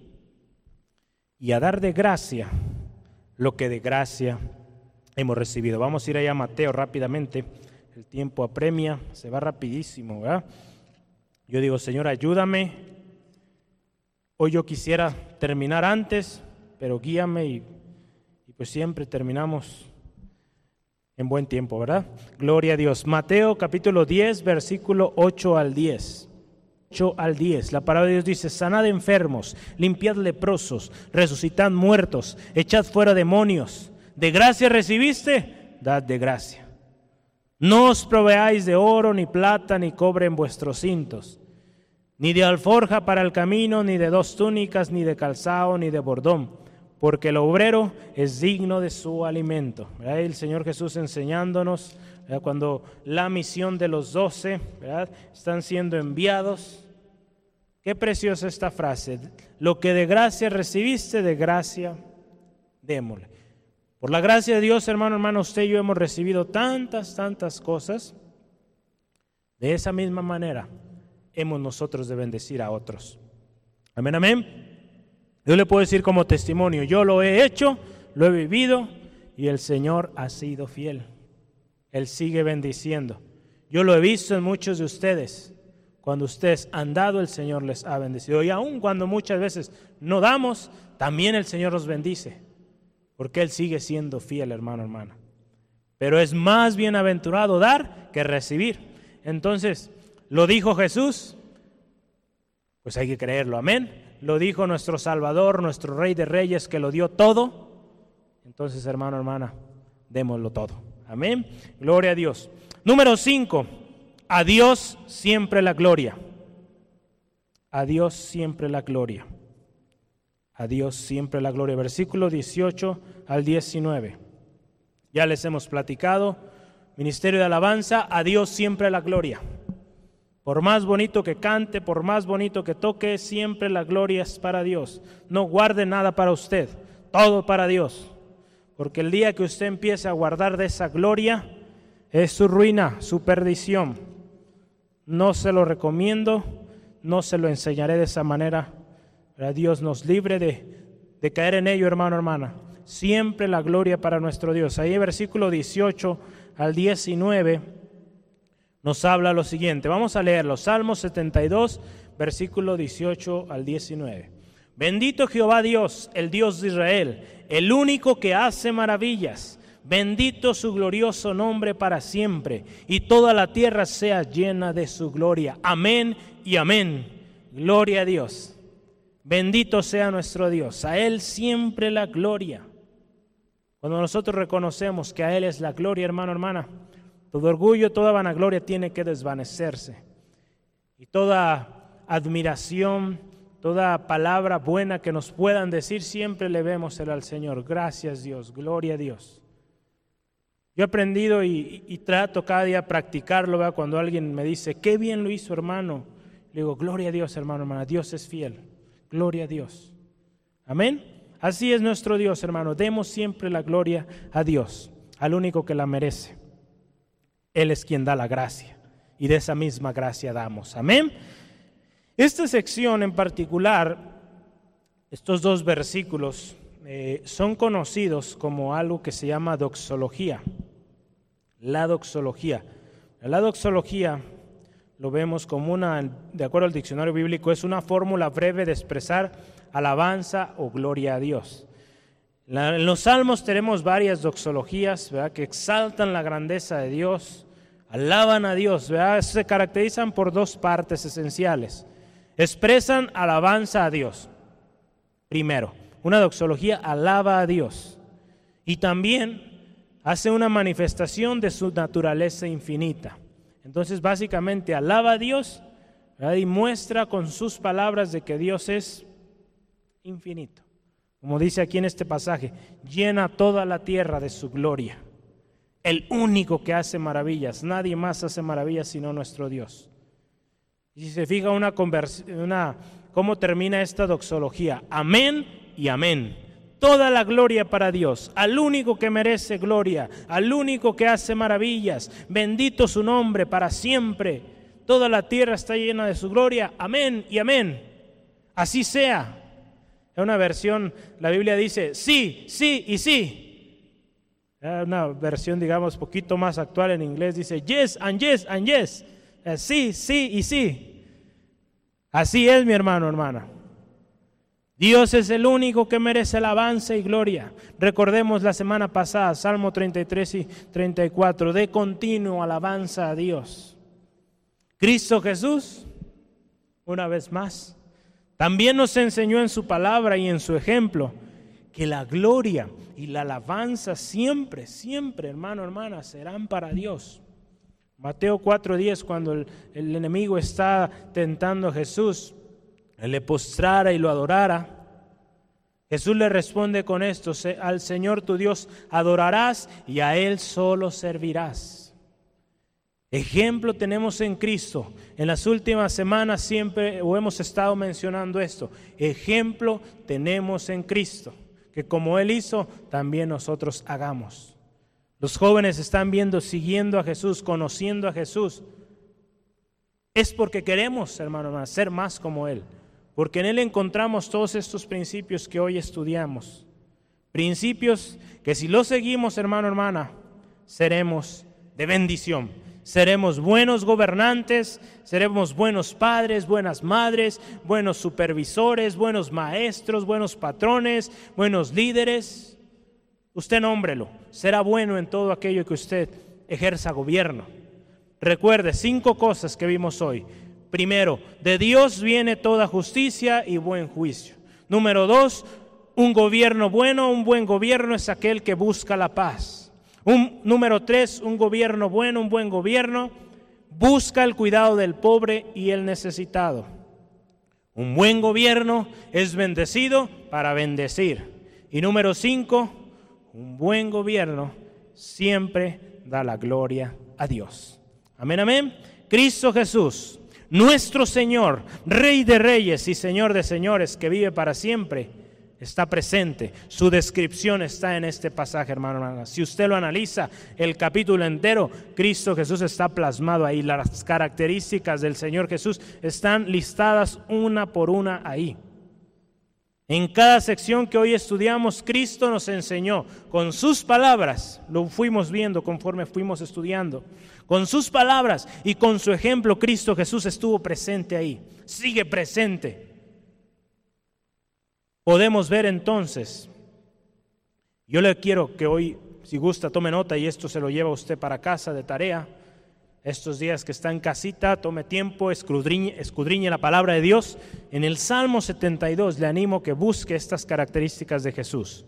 y a dar de gracia lo que de gracia hemos recibido. Vamos a ir allá a Mateo rápidamente. El tiempo apremia, se va rapidísimo, ¿verdad? Yo digo, Señor, ayúdame. Hoy yo quisiera terminar antes, pero guíame y, pues siempre terminamos en buen tiempo, ¿verdad? Gloria a Dios. Mateo capítulo 10, versículo 8 al 10. 8 al 10. La palabra de Dios dice, sanad enfermos, limpiad leprosos, resucitad muertos, echad fuera demonios. ¿De gracia recibiste? Dad de gracia. No os proveáis de oro, ni plata, ni cobre en vuestros cintos, ni de alforja para el camino, ni de dos túnicas, ni de calzado, ni de bordón, porque el obrero es digno de su alimento. El Señor Jesús enseñándonos cuando la misión de los doce están siendo enviados. Qué preciosa esta frase. Lo que de gracia recibiste, de gracia démosle. Por la gracia de Dios, hermano, hermano, usted y yo hemos recibido tantas, tantas cosas. De esa misma manera hemos nosotros de bendecir a otros. Amén, amén. Yo le puedo decir como testimonio, yo lo he hecho, lo he vivido y el Señor ha sido fiel. Él sigue bendiciendo. Yo lo he visto en muchos de ustedes Cuando ustedes han dado, el Señor les ha bendecido. Y aun cuando muchas veces no damos, también el Señor los bendice. Porque Él sigue siendo fiel, hermano, hermana. Pero es más bienaventurado dar que recibir. Entonces, lo dijo Jesús, pues hay que creerlo, amén. Lo dijo nuestro Salvador, nuestro Rey de Reyes, que lo dio todo. Entonces, hermano, hermana, démoslo todo. Amén. Gloria a Dios. Número 5. A Dios siempre la gloria. A Dios siempre la gloria. A Dios siempre la gloria. Versículo 18 al 19. Ya les hemos platicado. Ministerio de alabanza, a Dios siempre la gloria. Por más bonito que cante, por más bonito que toque, siempre la gloria es para Dios. No guarde nada para usted, todo para Dios. Porque el día que usted empiece a guardar de esa gloria, es su ruina, su perdición. No se lo recomiendo, no se lo enseñaré de esa manera. Dios nos libre de, de caer en ello, hermano, hermana. Siempre la gloria para nuestro Dios. Ahí versículo 18 al 19 nos habla lo siguiente. Vamos a leer los Salmos 72, versículo 18 al 19. Bendito Jehová Dios, el Dios de Israel, el único que hace maravillas. Bendito su glorioso nombre para siempre, y toda la tierra sea llena de su gloria. Amén y amén. Gloria a Dios. Bendito sea nuestro Dios. A Él siempre la gloria. Cuando nosotros reconocemos que a Él es la gloria, hermano, hermana, todo orgullo, toda vanagloria tiene que desvanecerse. Y toda admiración, Toda palabra buena que nos puedan decir, siempre le vemos al Señor. Gracias Dios, gloria a Dios. Yo he aprendido y, trato cada día practicarlo, ¿verdad? cuando alguien me dice, qué bien lo hizo hermano. Le digo, gloria a Dios hermano, hermana, Dios es fiel. Gloria a Dios. Amén. Así es nuestro Dios, hermano. Demos siempre la gloria a Dios, al único que la merece. Él es quien da la gracia y de esa misma gracia damos. Amén. Esta sección en particular, estos dos versículos, eh, son conocidos como algo que se llama doxología. La doxología. La doxología lo vemos como una, de acuerdo al diccionario bíblico, es una fórmula breve de expresar alabanza o gloria a Dios. en los salmos tenemos varias doxologías que exaltan la grandeza de Dios, alaban a Dios, se caracterizan por dos partes esenciales expresan alabanza a Dios. Primero, una doxología alaba a Dios y también hace una manifestación de su naturaleza infinita. Entonces, básicamente, alaba a Dios y muestra con sus palabras de que Dios es infinito. Como dice aquí en este pasaje, llena toda la tierra de su gloria. El único que hace maravillas, nadie más hace maravillas sino nuestro Dios. Y si se fija una, una cómo termina esta doxología, amén y amén. Toda la gloria para Dios, al único que merece gloria, al único que hace maravillas. Bendito su nombre para siempre. Toda la tierra está llena de su gloria. Amén y amén. Así sea. En una versión, la Biblia dice, sí, sí y sí. Una versión, digamos, poquito más actual en inglés dice, yes and yes and yes. Eh, sí, sí y sí. Así es, mi hermano, hermana. Dios es el único que merece alabanza y gloria. Recordemos la semana pasada, Salmo 33 y 34, de continuo alabanza a Dios. Cristo Jesús, una vez más, también nos enseñó en su palabra y en su ejemplo que la gloria y la alabanza siempre, siempre, hermano, hermana, serán para Dios. Mateo 4:10, cuando el, enemigo está tentando a Jesús, le postrara y lo adorara. Jesús le responde con esto, al Señor tu Dios adorarás y a Él solo servirás. Ejemplo tenemos en Cristo. En las últimas semanas siempre o hemos estado mencionando esto. Ejemplo tenemos en Cristo, que como Él hizo, también nosotros hagamos. Los jóvenes están viendo, siguiendo a Jesús, conociendo a Jesús. Es porque queremos, hermano, ser más como Él. Porque en Él encontramos todos estos principios que hoy estudiamos. Principios que si los seguimos, hermano, hermana, seremos de bendición. Seremos buenos gobernantes, seremos buenos padres, buenas madres, buenos supervisores, buenos maestros, buenos patrones, buenos líderes. Usted nómbrelo, será bueno en todo aquello que usted ejerza gobierno. Recuerde cinco cosas que vimos hoy. Primero, de Dios viene toda justicia y buen juicio. Número dos, un gobierno bueno, un buen gobierno es aquel que busca la paz. Un, número tres, un gobierno bueno, un buen gobierno busca el cuidado del pobre y el necesitado. Un buen gobierno es bendecido para bendecir. Y número cinco, un buen gobierno siempre da la gloria a Dios. Amén, amén. Cristo Jesús, nuestro Señor, Rey de reyes y Señor de señores, que vive para siempre está presente. Su descripción está en este pasaje, hermano, hermana. Si usted lo analiza, el capítulo entero, Cristo Jesús está plasmado ahí. Las características del Señor Jesús están listadas una por una ahí. En cada sección que hoy estudiamos, Cristo nos enseñó con sus palabras, lo fuimos viendo conforme fuimos estudiando, con sus palabras y con su ejemplo, Cristo Jesús estuvo presente ahí, sigue presente. Podemos ver entonces, yo le quiero que hoy, si gusta, tome nota y esto se lo lleva usted para casa de tarea. Estos días que está en casita, tome tiempo, escudriñe, la palabra de Dios. En el Salmo 72 le animo que busque estas características de Jesús.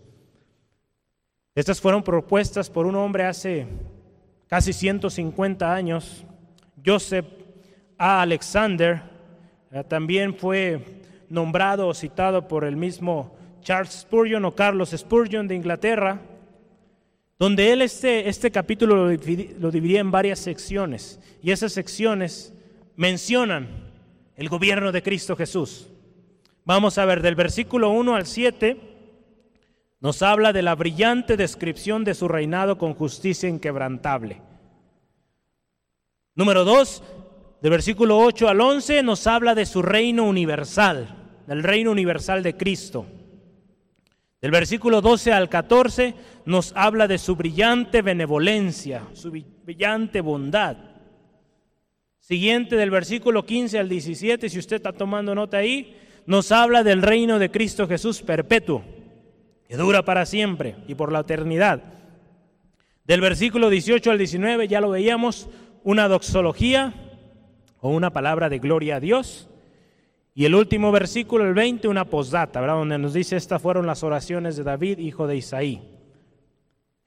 Estas fueron propuestas por un hombre hace casi 150 años, Joseph A. Alexander, eh, también fue nombrado o citado por el mismo Charles Spurgeon o Carlos Spurgeon de Inglaterra, donde él este, este capítulo lo, lo dividía en varias secciones y esas secciones mencionan el gobierno de Cristo Jesús. Vamos a ver, del versículo 1 al 7 nos habla de la brillante descripción de su reinado con justicia inquebrantable. Número 2, del versículo 8 al 11 nos habla de su reino universal del reino universal de Cristo. Del versículo 12 al 14 nos habla de su brillante benevolencia, su brillante bondad. Siguiente del versículo 15 al 17, si usted está tomando nota ahí, nos habla del reino de Cristo Jesús perpetuo, que dura para siempre y por la eternidad. Del versículo 18 al 19 ya lo veíamos, una doxología o una palabra de gloria a Dios. Y el último versículo, el 20, una posdata, ¿verdad? Donde nos dice, estas fueron las oraciones de David, hijo de Isaí.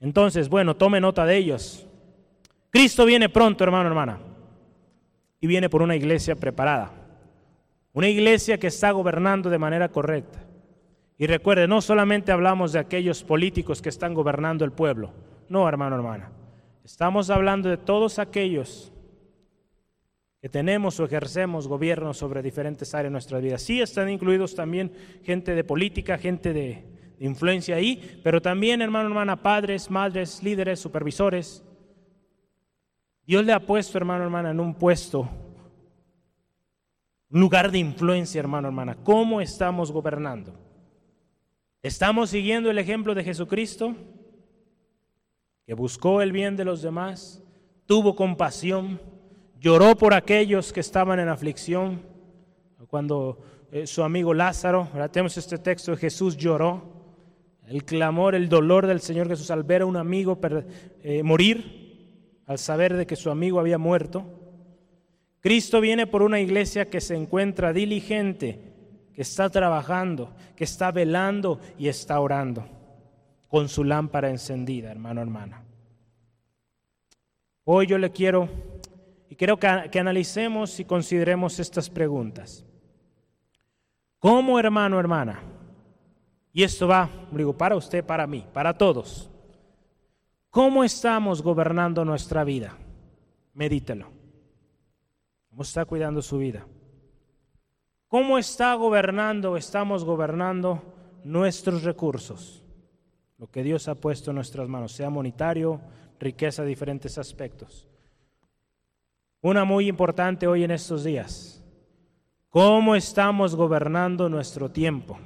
Entonces, bueno, tome nota de ellos. Cristo viene pronto, hermano, hermana. Y viene por una iglesia preparada. Una iglesia que está gobernando de manera correcta. Y recuerde, no solamente hablamos de aquellos políticos que están gobernando el pueblo. No, hermano, hermana. Estamos hablando de todos aquellos que tenemos o ejercemos gobierno sobre diferentes áreas de nuestra vida. Sí están incluidos también gente de política, gente de, influencia ahí, pero también, hermano, hermana, padres, madres, líderes, supervisores. Dios le ha puesto, hermano, hermana, en un puesto, un lugar de influencia, hermano, hermana. ¿Cómo estamos gobernando? ¿Estamos siguiendo el ejemplo de Jesucristo, que buscó el bien de los demás, tuvo compasión? Lloró por aquellos que estaban en aflicción. Cuando eh, su amigo Lázaro, tenemos este texto, Jesús lloró, el clamor, el dolor del Señor Jesús al ver a un amigo eh, morir, al saber de que su amigo había muerto. Cristo viene por una iglesia que se encuentra diligente, que está trabajando, que está velando y está orando con su lámpara encendida, hermano, hermana. Hoy yo le quiero quiero que, analicemos y consideremos estas preguntas. ¿Cómo hermano, hermana? Y esto va, digo, para usted, para mí, para todos. ¿Cómo estamos gobernando nuestra vida? Medítelo. ¿Cómo está cuidando su vida? ¿Cómo está gobernando, estamos gobernando nuestros recursos? Lo que Dios ha puesto en nuestras manos, sea monetario, riqueza, diferentes aspectos. Una muy importante hoy en estos días. ¿Cómo estamos gobernando nuestro tiempo?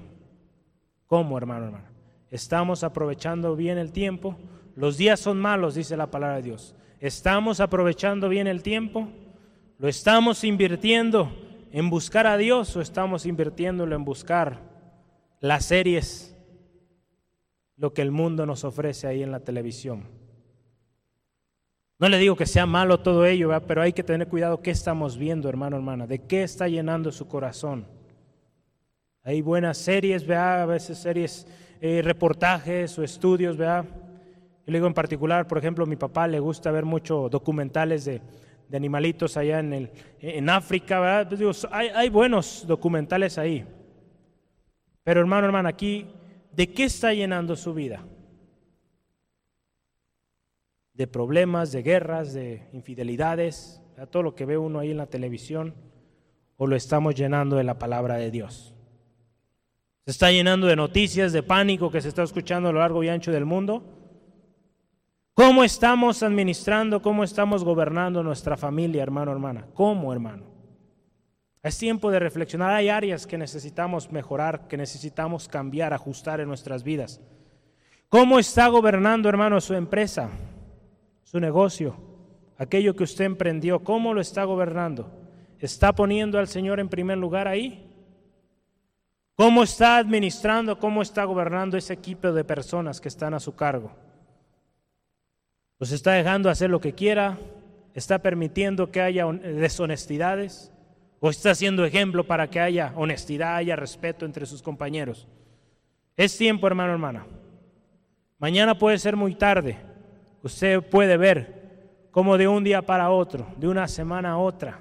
¿Cómo, hermano, hermano? ¿Estamos aprovechando bien el tiempo? Los días son malos, dice la palabra de Dios. ¿Estamos aprovechando bien el tiempo? ¿Lo estamos invirtiendo en buscar a Dios o estamos invirtiéndolo en buscar las series, lo que el mundo nos ofrece ahí en la televisión? No le digo que sea malo todo ello, pero hay que tener cuidado qué estamos viendo, hermano, hermana, de qué está llenando su corazón. Hay buenas series, vea, a veces series, eh, reportajes o estudios, vea. Yo le digo en particular, por ejemplo, a mi papá le gusta ver mucho documentales de, animalitos allá en, el, en África, ¿verdad? Pues digo, hay, hay buenos documentales ahí. Pero hermano, hermana, aquí, ¿de qué está llenando su vida? De problemas, de guerras, de infidelidades, a todo lo que ve uno ahí en la televisión, o lo estamos llenando de la palabra de Dios. Se está llenando de noticias, de pánico que se está escuchando a lo largo y ancho del mundo. ¿Cómo estamos administrando, cómo estamos gobernando nuestra familia, hermano, hermana? ¿Cómo, hermano? Es tiempo de reflexionar. Hay áreas que necesitamos mejorar, que necesitamos cambiar, ajustar en nuestras vidas. ¿Cómo está gobernando, hermano, su empresa? Su negocio, aquello que usted emprendió, ¿cómo lo está gobernando? ¿Está poniendo al Señor en primer lugar ahí? ¿Cómo está administrando, cómo está gobernando ese equipo de personas que están a su cargo? ¿Los está dejando hacer lo que quiera? ¿Está permitiendo que haya deshonestidades? ¿O está siendo ejemplo para que haya honestidad, haya respeto entre sus compañeros? Es tiempo, hermano, hermana. Mañana puede ser muy tarde. Usted puede ver cómo de un día para otro, de una semana a otra,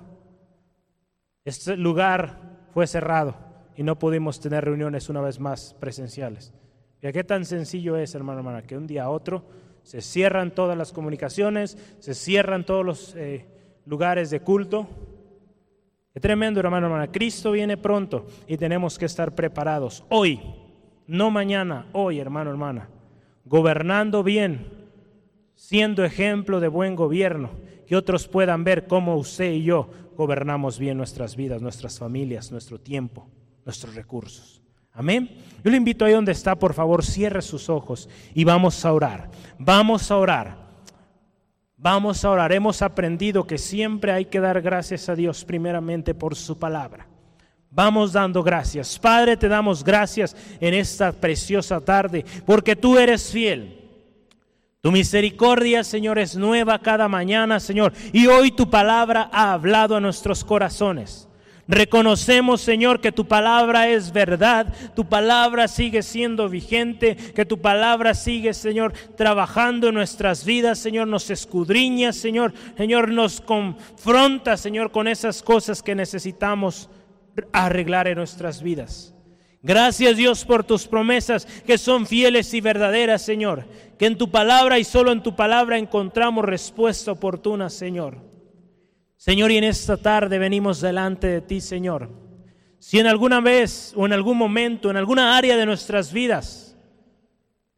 este lugar fue cerrado y no pudimos tener reuniones una vez más presenciales. ¿Y qué tan sencillo es, hermano, hermana, que un día a otro se cierran todas las comunicaciones, se cierran todos los eh, lugares de culto? Es tremendo, hermano, hermana. Cristo viene pronto y tenemos que estar preparados hoy, no mañana, hoy, hermano, hermana, gobernando bien siendo ejemplo de buen gobierno, que otros puedan ver cómo usted y yo gobernamos bien nuestras vidas, nuestras familias, nuestro tiempo, nuestros recursos. Amén. Yo le invito ahí donde está, por favor, cierre sus ojos y vamos a orar. Vamos a orar. Vamos a orar. Hemos aprendido que siempre hay que dar gracias a Dios primeramente por su palabra. Vamos dando gracias. Padre, te damos gracias en esta preciosa tarde porque tú eres fiel. Tu misericordia, Señor, es nueva cada mañana, Señor. Y hoy tu palabra ha hablado a nuestros corazones. Reconocemos, Señor, que tu palabra es verdad, tu palabra sigue siendo vigente, que tu palabra sigue, Señor, trabajando en nuestras vidas, Señor, nos escudriña, Señor, Señor, nos confronta, Señor, con esas cosas que necesitamos arreglar en nuestras vidas. Gracias Dios por tus promesas que son fieles y verdaderas, Señor. Que en tu palabra y solo en tu palabra encontramos respuesta oportuna, Señor. Señor, y en esta tarde venimos delante de ti, Señor. Si en alguna vez o en algún momento, en alguna área de nuestras vidas,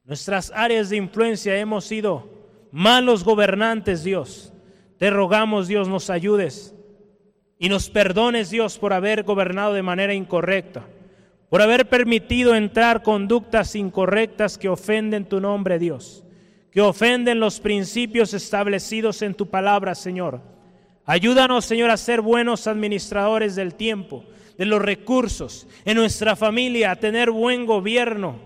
nuestras áreas de influencia hemos sido malos gobernantes, Dios, te rogamos, Dios, nos ayudes y nos perdones, Dios, por haber gobernado de manera incorrecta por haber permitido entrar conductas incorrectas que ofenden tu nombre, Dios, que ofenden los principios establecidos en tu palabra, Señor. Ayúdanos, Señor, a ser buenos administradores del tiempo, de los recursos, en nuestra familia, a tener buen gobierno.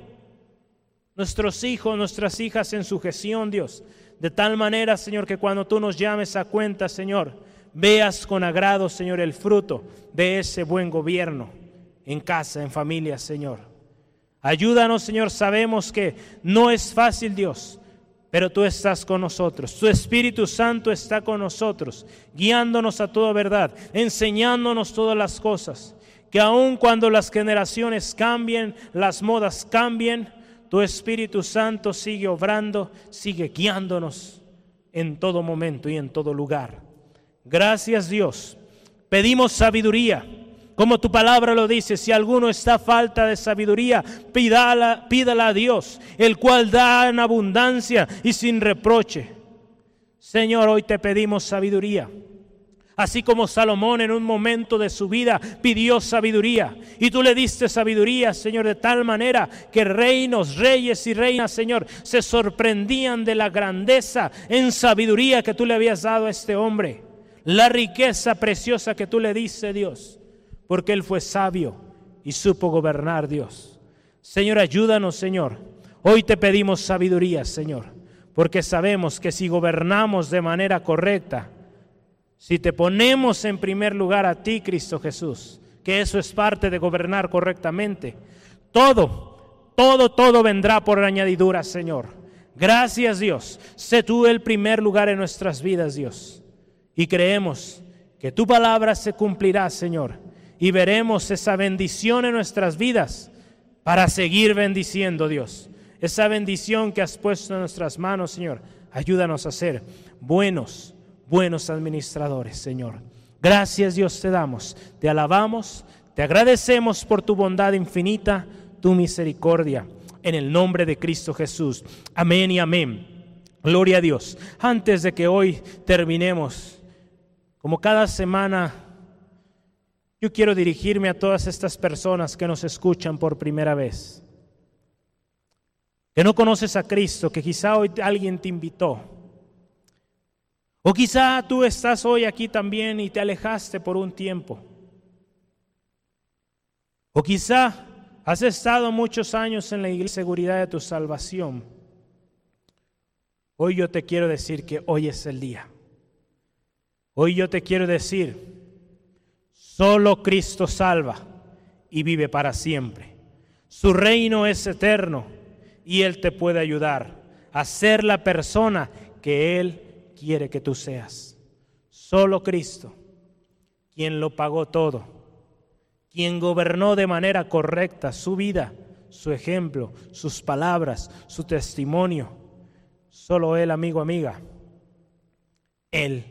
Nuestros hijos, nuestras hijas en sujeción, Dios. De tal manera, Señor, que cuando tú nos llames a cuenta, Señor, veas con agrado, Señor, el fruto de ese buen gobierno en casa, en familia, Señor. Ayúdanos, Señor. Sabemos que no es fácil, Dios, pero tú estás con nosotros. Tu Espíritu Santo está con nosotros, guiándonos a toda verdad, enseñándonos todas las cosas. Que aun cuando las generaciones cambien, las modas cambien, tu Espíritu Santo sigue obrando, sigue guiándonos en todo momento y en todo lugar. Gracias Dios. Pedimos sabiduría como tu palabra lo dice, si alguno está falta de sabiduría, pídala, pídala a Dios, el cual da en abundancia y sin reproche. Señor, hoy te pedimos sabiduría. Así como Salomón en un momento de su vida pidió sabiduría. Y tú le diste sabiduría, Señor, de tal manera que reinos, reyes y reinas, Señor, se sorprendían de la grandeza en sabiduría que tú le habías dado a este hombre. La riqueza preciosa que tú le diste, Dios. Porque él fue sabio y supo gobernar, Dios. Señor, ayúdanos, Señor. Hoy te pedimos sabiduría, Señor. Porque sabemos que si gobernamos de manera correcta, si te ponemos en primer lugar a ti, Cristo Jesús, que eso es parte de gobernar correctamente, todo, todo, todo vendrá por añadidura, Señor. Gracias Dios. Sé tú el primer lugar en nuestras vidas, Dios. Y creemos que tu palabra se cumplirá, Señor. Y veremos esa bendición en nuestras vidas para seguir bendiciendo, Dios. Esa bendición que has puesto en nuestras manos, Señor. Ayúdanos a ser buenos buenos administradores, Señor. Gracias Dios te damos, te alabamos, te agradecemos por tu bondad infinita, tu misericordia, en el nombre de Cristo Jesús. Amén y amén. Gloria a Dios. Antes de que hoy terminemos, como cada semana, yo quiero dirigirme a todas estas personas que nos escuchan por primera vez, que no conoces a Cristo, que quizá hoy alguien te invitó o quizá tú estás hoy aquí también y te alejaste por un tiempo. O quizá has estado muchos años en la iglesia seguridad de tu salvación. Hoy yo te quiero decir que hoy es el día. Hoy yo te quiero decir, solo Cristo salva y vive para siempre. Su reino es eterno y Él te puede ayudar a ser la persona que Él quiere que tú seas. Solo Cristo, quien lo pagó todo, quien gobernó de manera correcta su vida, su ejemplo, sus palabras, su testimonio. Solo Él, amigo, amiga, Él,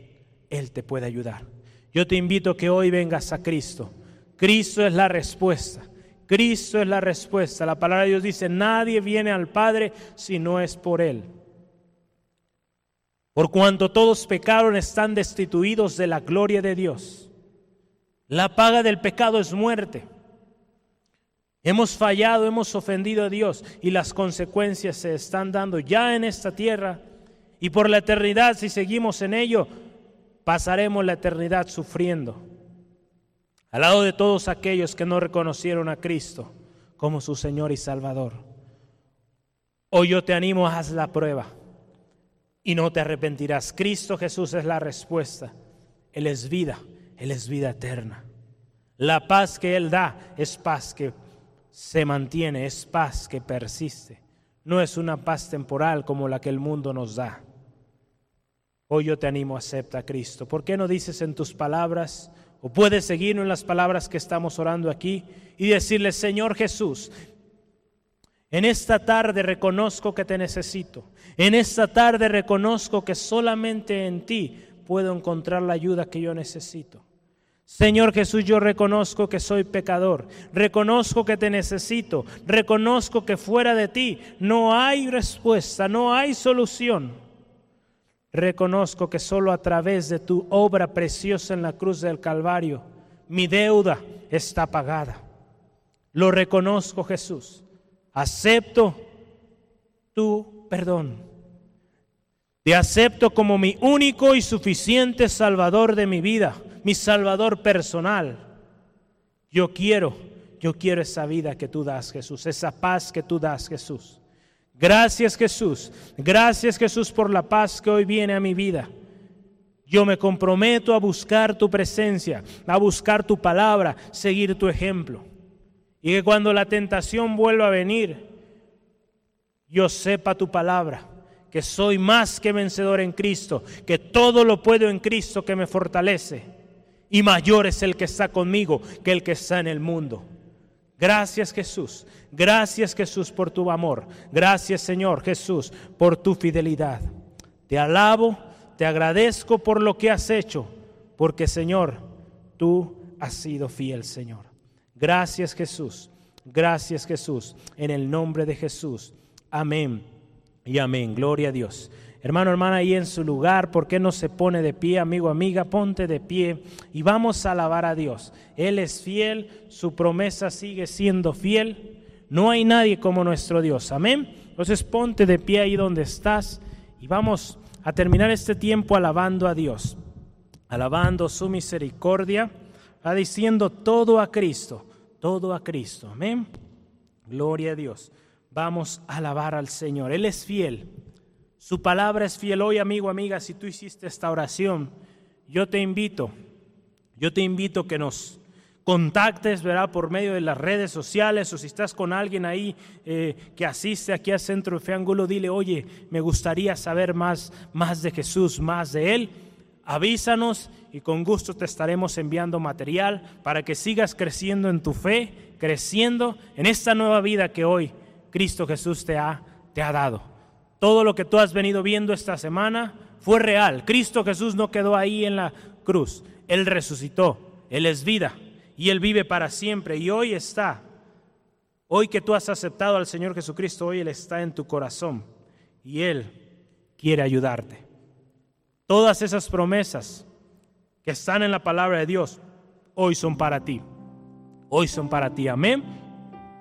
Él te puede ayudar. Yo te invito a que hoy vengas a Cristo. Cristo es la respuesta. Cristo es la respuesta. La palabra de Dios dice, nadie viene al Padre si no es por Él. Por cuanto todos pecaron, están destituidos de la gloria de Dios. La paga del pecado es muerte. Hemos fallado, hemos ofendido a Dios y las consecuencias se están dando ya en esta tierra y por la eternidad, si seguimos en ello, pasaremos la eternidad sufriendo. Al lado de todos aquellos que no reconocieron a Cristo como su Señor y Salvador. Hoy yo te animo, haz la prueba y no te arrepentirás. Cristo Jesús es la respuesta. Él es vida, Él es vida eterna. La paz que Él da es paz que se mantiene, es paz que persiste. No es una paz temporal como la que el mundo nos da. Hoy yo te animo, acepta a Cristo. ¿Por qué no dices en tus palabras, o puedes seguirnos en las palabras que estamos orando aquí y decirle, Señor Jesús, en esta tarde reconozco que te necesito. En esta tarde reconozco que solamente en ti puedo encontrar la ayuda que yo necesito. Señor Jesús, yo reconozco que soy pecador, reconozco que te necesito, reconozco que fuera de ti no hay respuesta, no hay solución. Reconozco que solo a través de tu obra preciosa en la cruz del Calvario mi deuda está pagada. Lo reconozco Jesús acepto tu perdón. Te acepto como mi único y suficiente Salvador de mi vida, mi Salvador personal. Yo quiero, yo quiero esa vida que tú das, Jesús, esa paz que tú das, Jesús. Gracias, Jesús. Gracias, Jesús, por la paz que hoy viene a mi vida. Yo me comprometo a buscar tu presencia, a buscar tu palabra, seguir tu ejemplo. Y que cuando la tentación vuelva a venir, yo sepa tu palabra, que soy más que vencedor en Cristo, que todo lo puedo en Cristo que me fortalece. Y mayor es el que está conmigo que el que está en el mundo. Gracias Jesús, gracias Jesús por tu amor, gracias Señor Jesús por tu fidelidad. Te alabo, te agradezco por lo que has hecho, porque Señor, tú has sido fiel Señor. Gracias Jesús. Gracias Jesús. En el nombre de Jesús. Amén y amén. Gloria a Dios. Hermano, hermana, ahí en su lugar, ¿por qué no se pone de pie, amigo, amiga? Ponte de pie y vamos a alabar a Dios. Él es fiel, su promesa sigue siendo fiel. No hay nadie como nuestro Dios. Amén. Entonces ponte de pie ahí donde estás y vamos a terminar este tiempo alabando a Dios, alabando su misericordia, va diciendo todo a Cristo, todo a Cristo. Amén. Gloria a Dios. Vamos a alabar al Señor. Él es fiel. Su palabra es fiel. Hoy, amigo, amiga, si tú hiciste esta oración, yo te invito, yo te invito que nos contactes, verá, por medio de las redes sociales o si estás con alguien ahí eh, que asiste aquí al Centro de Fe Angulo, dile, oye, me gustaría saber más, más de Jesús, más de Él. Avísanos y con gusto te estaremos enviando material para que sigas creciendo en tu fe, creciendo en esta nueva vida que hoy Cristo Jesús te ha, te ha dado. Todo lo que tú has venido viendo esta semana fue real. Cristo Jesús no quedó ahí en la cruz. Él resucitó. Él es vida y Él vive para siempre. Y hoy está. Hoy que tú has aceptado al Señor Jesucristo, hoy Él está en tu corazón y Él quiere ayudarte. Todas esas promesas que están en la palabra de Dios, hoy son para ti. Hoy son para ti. Amén.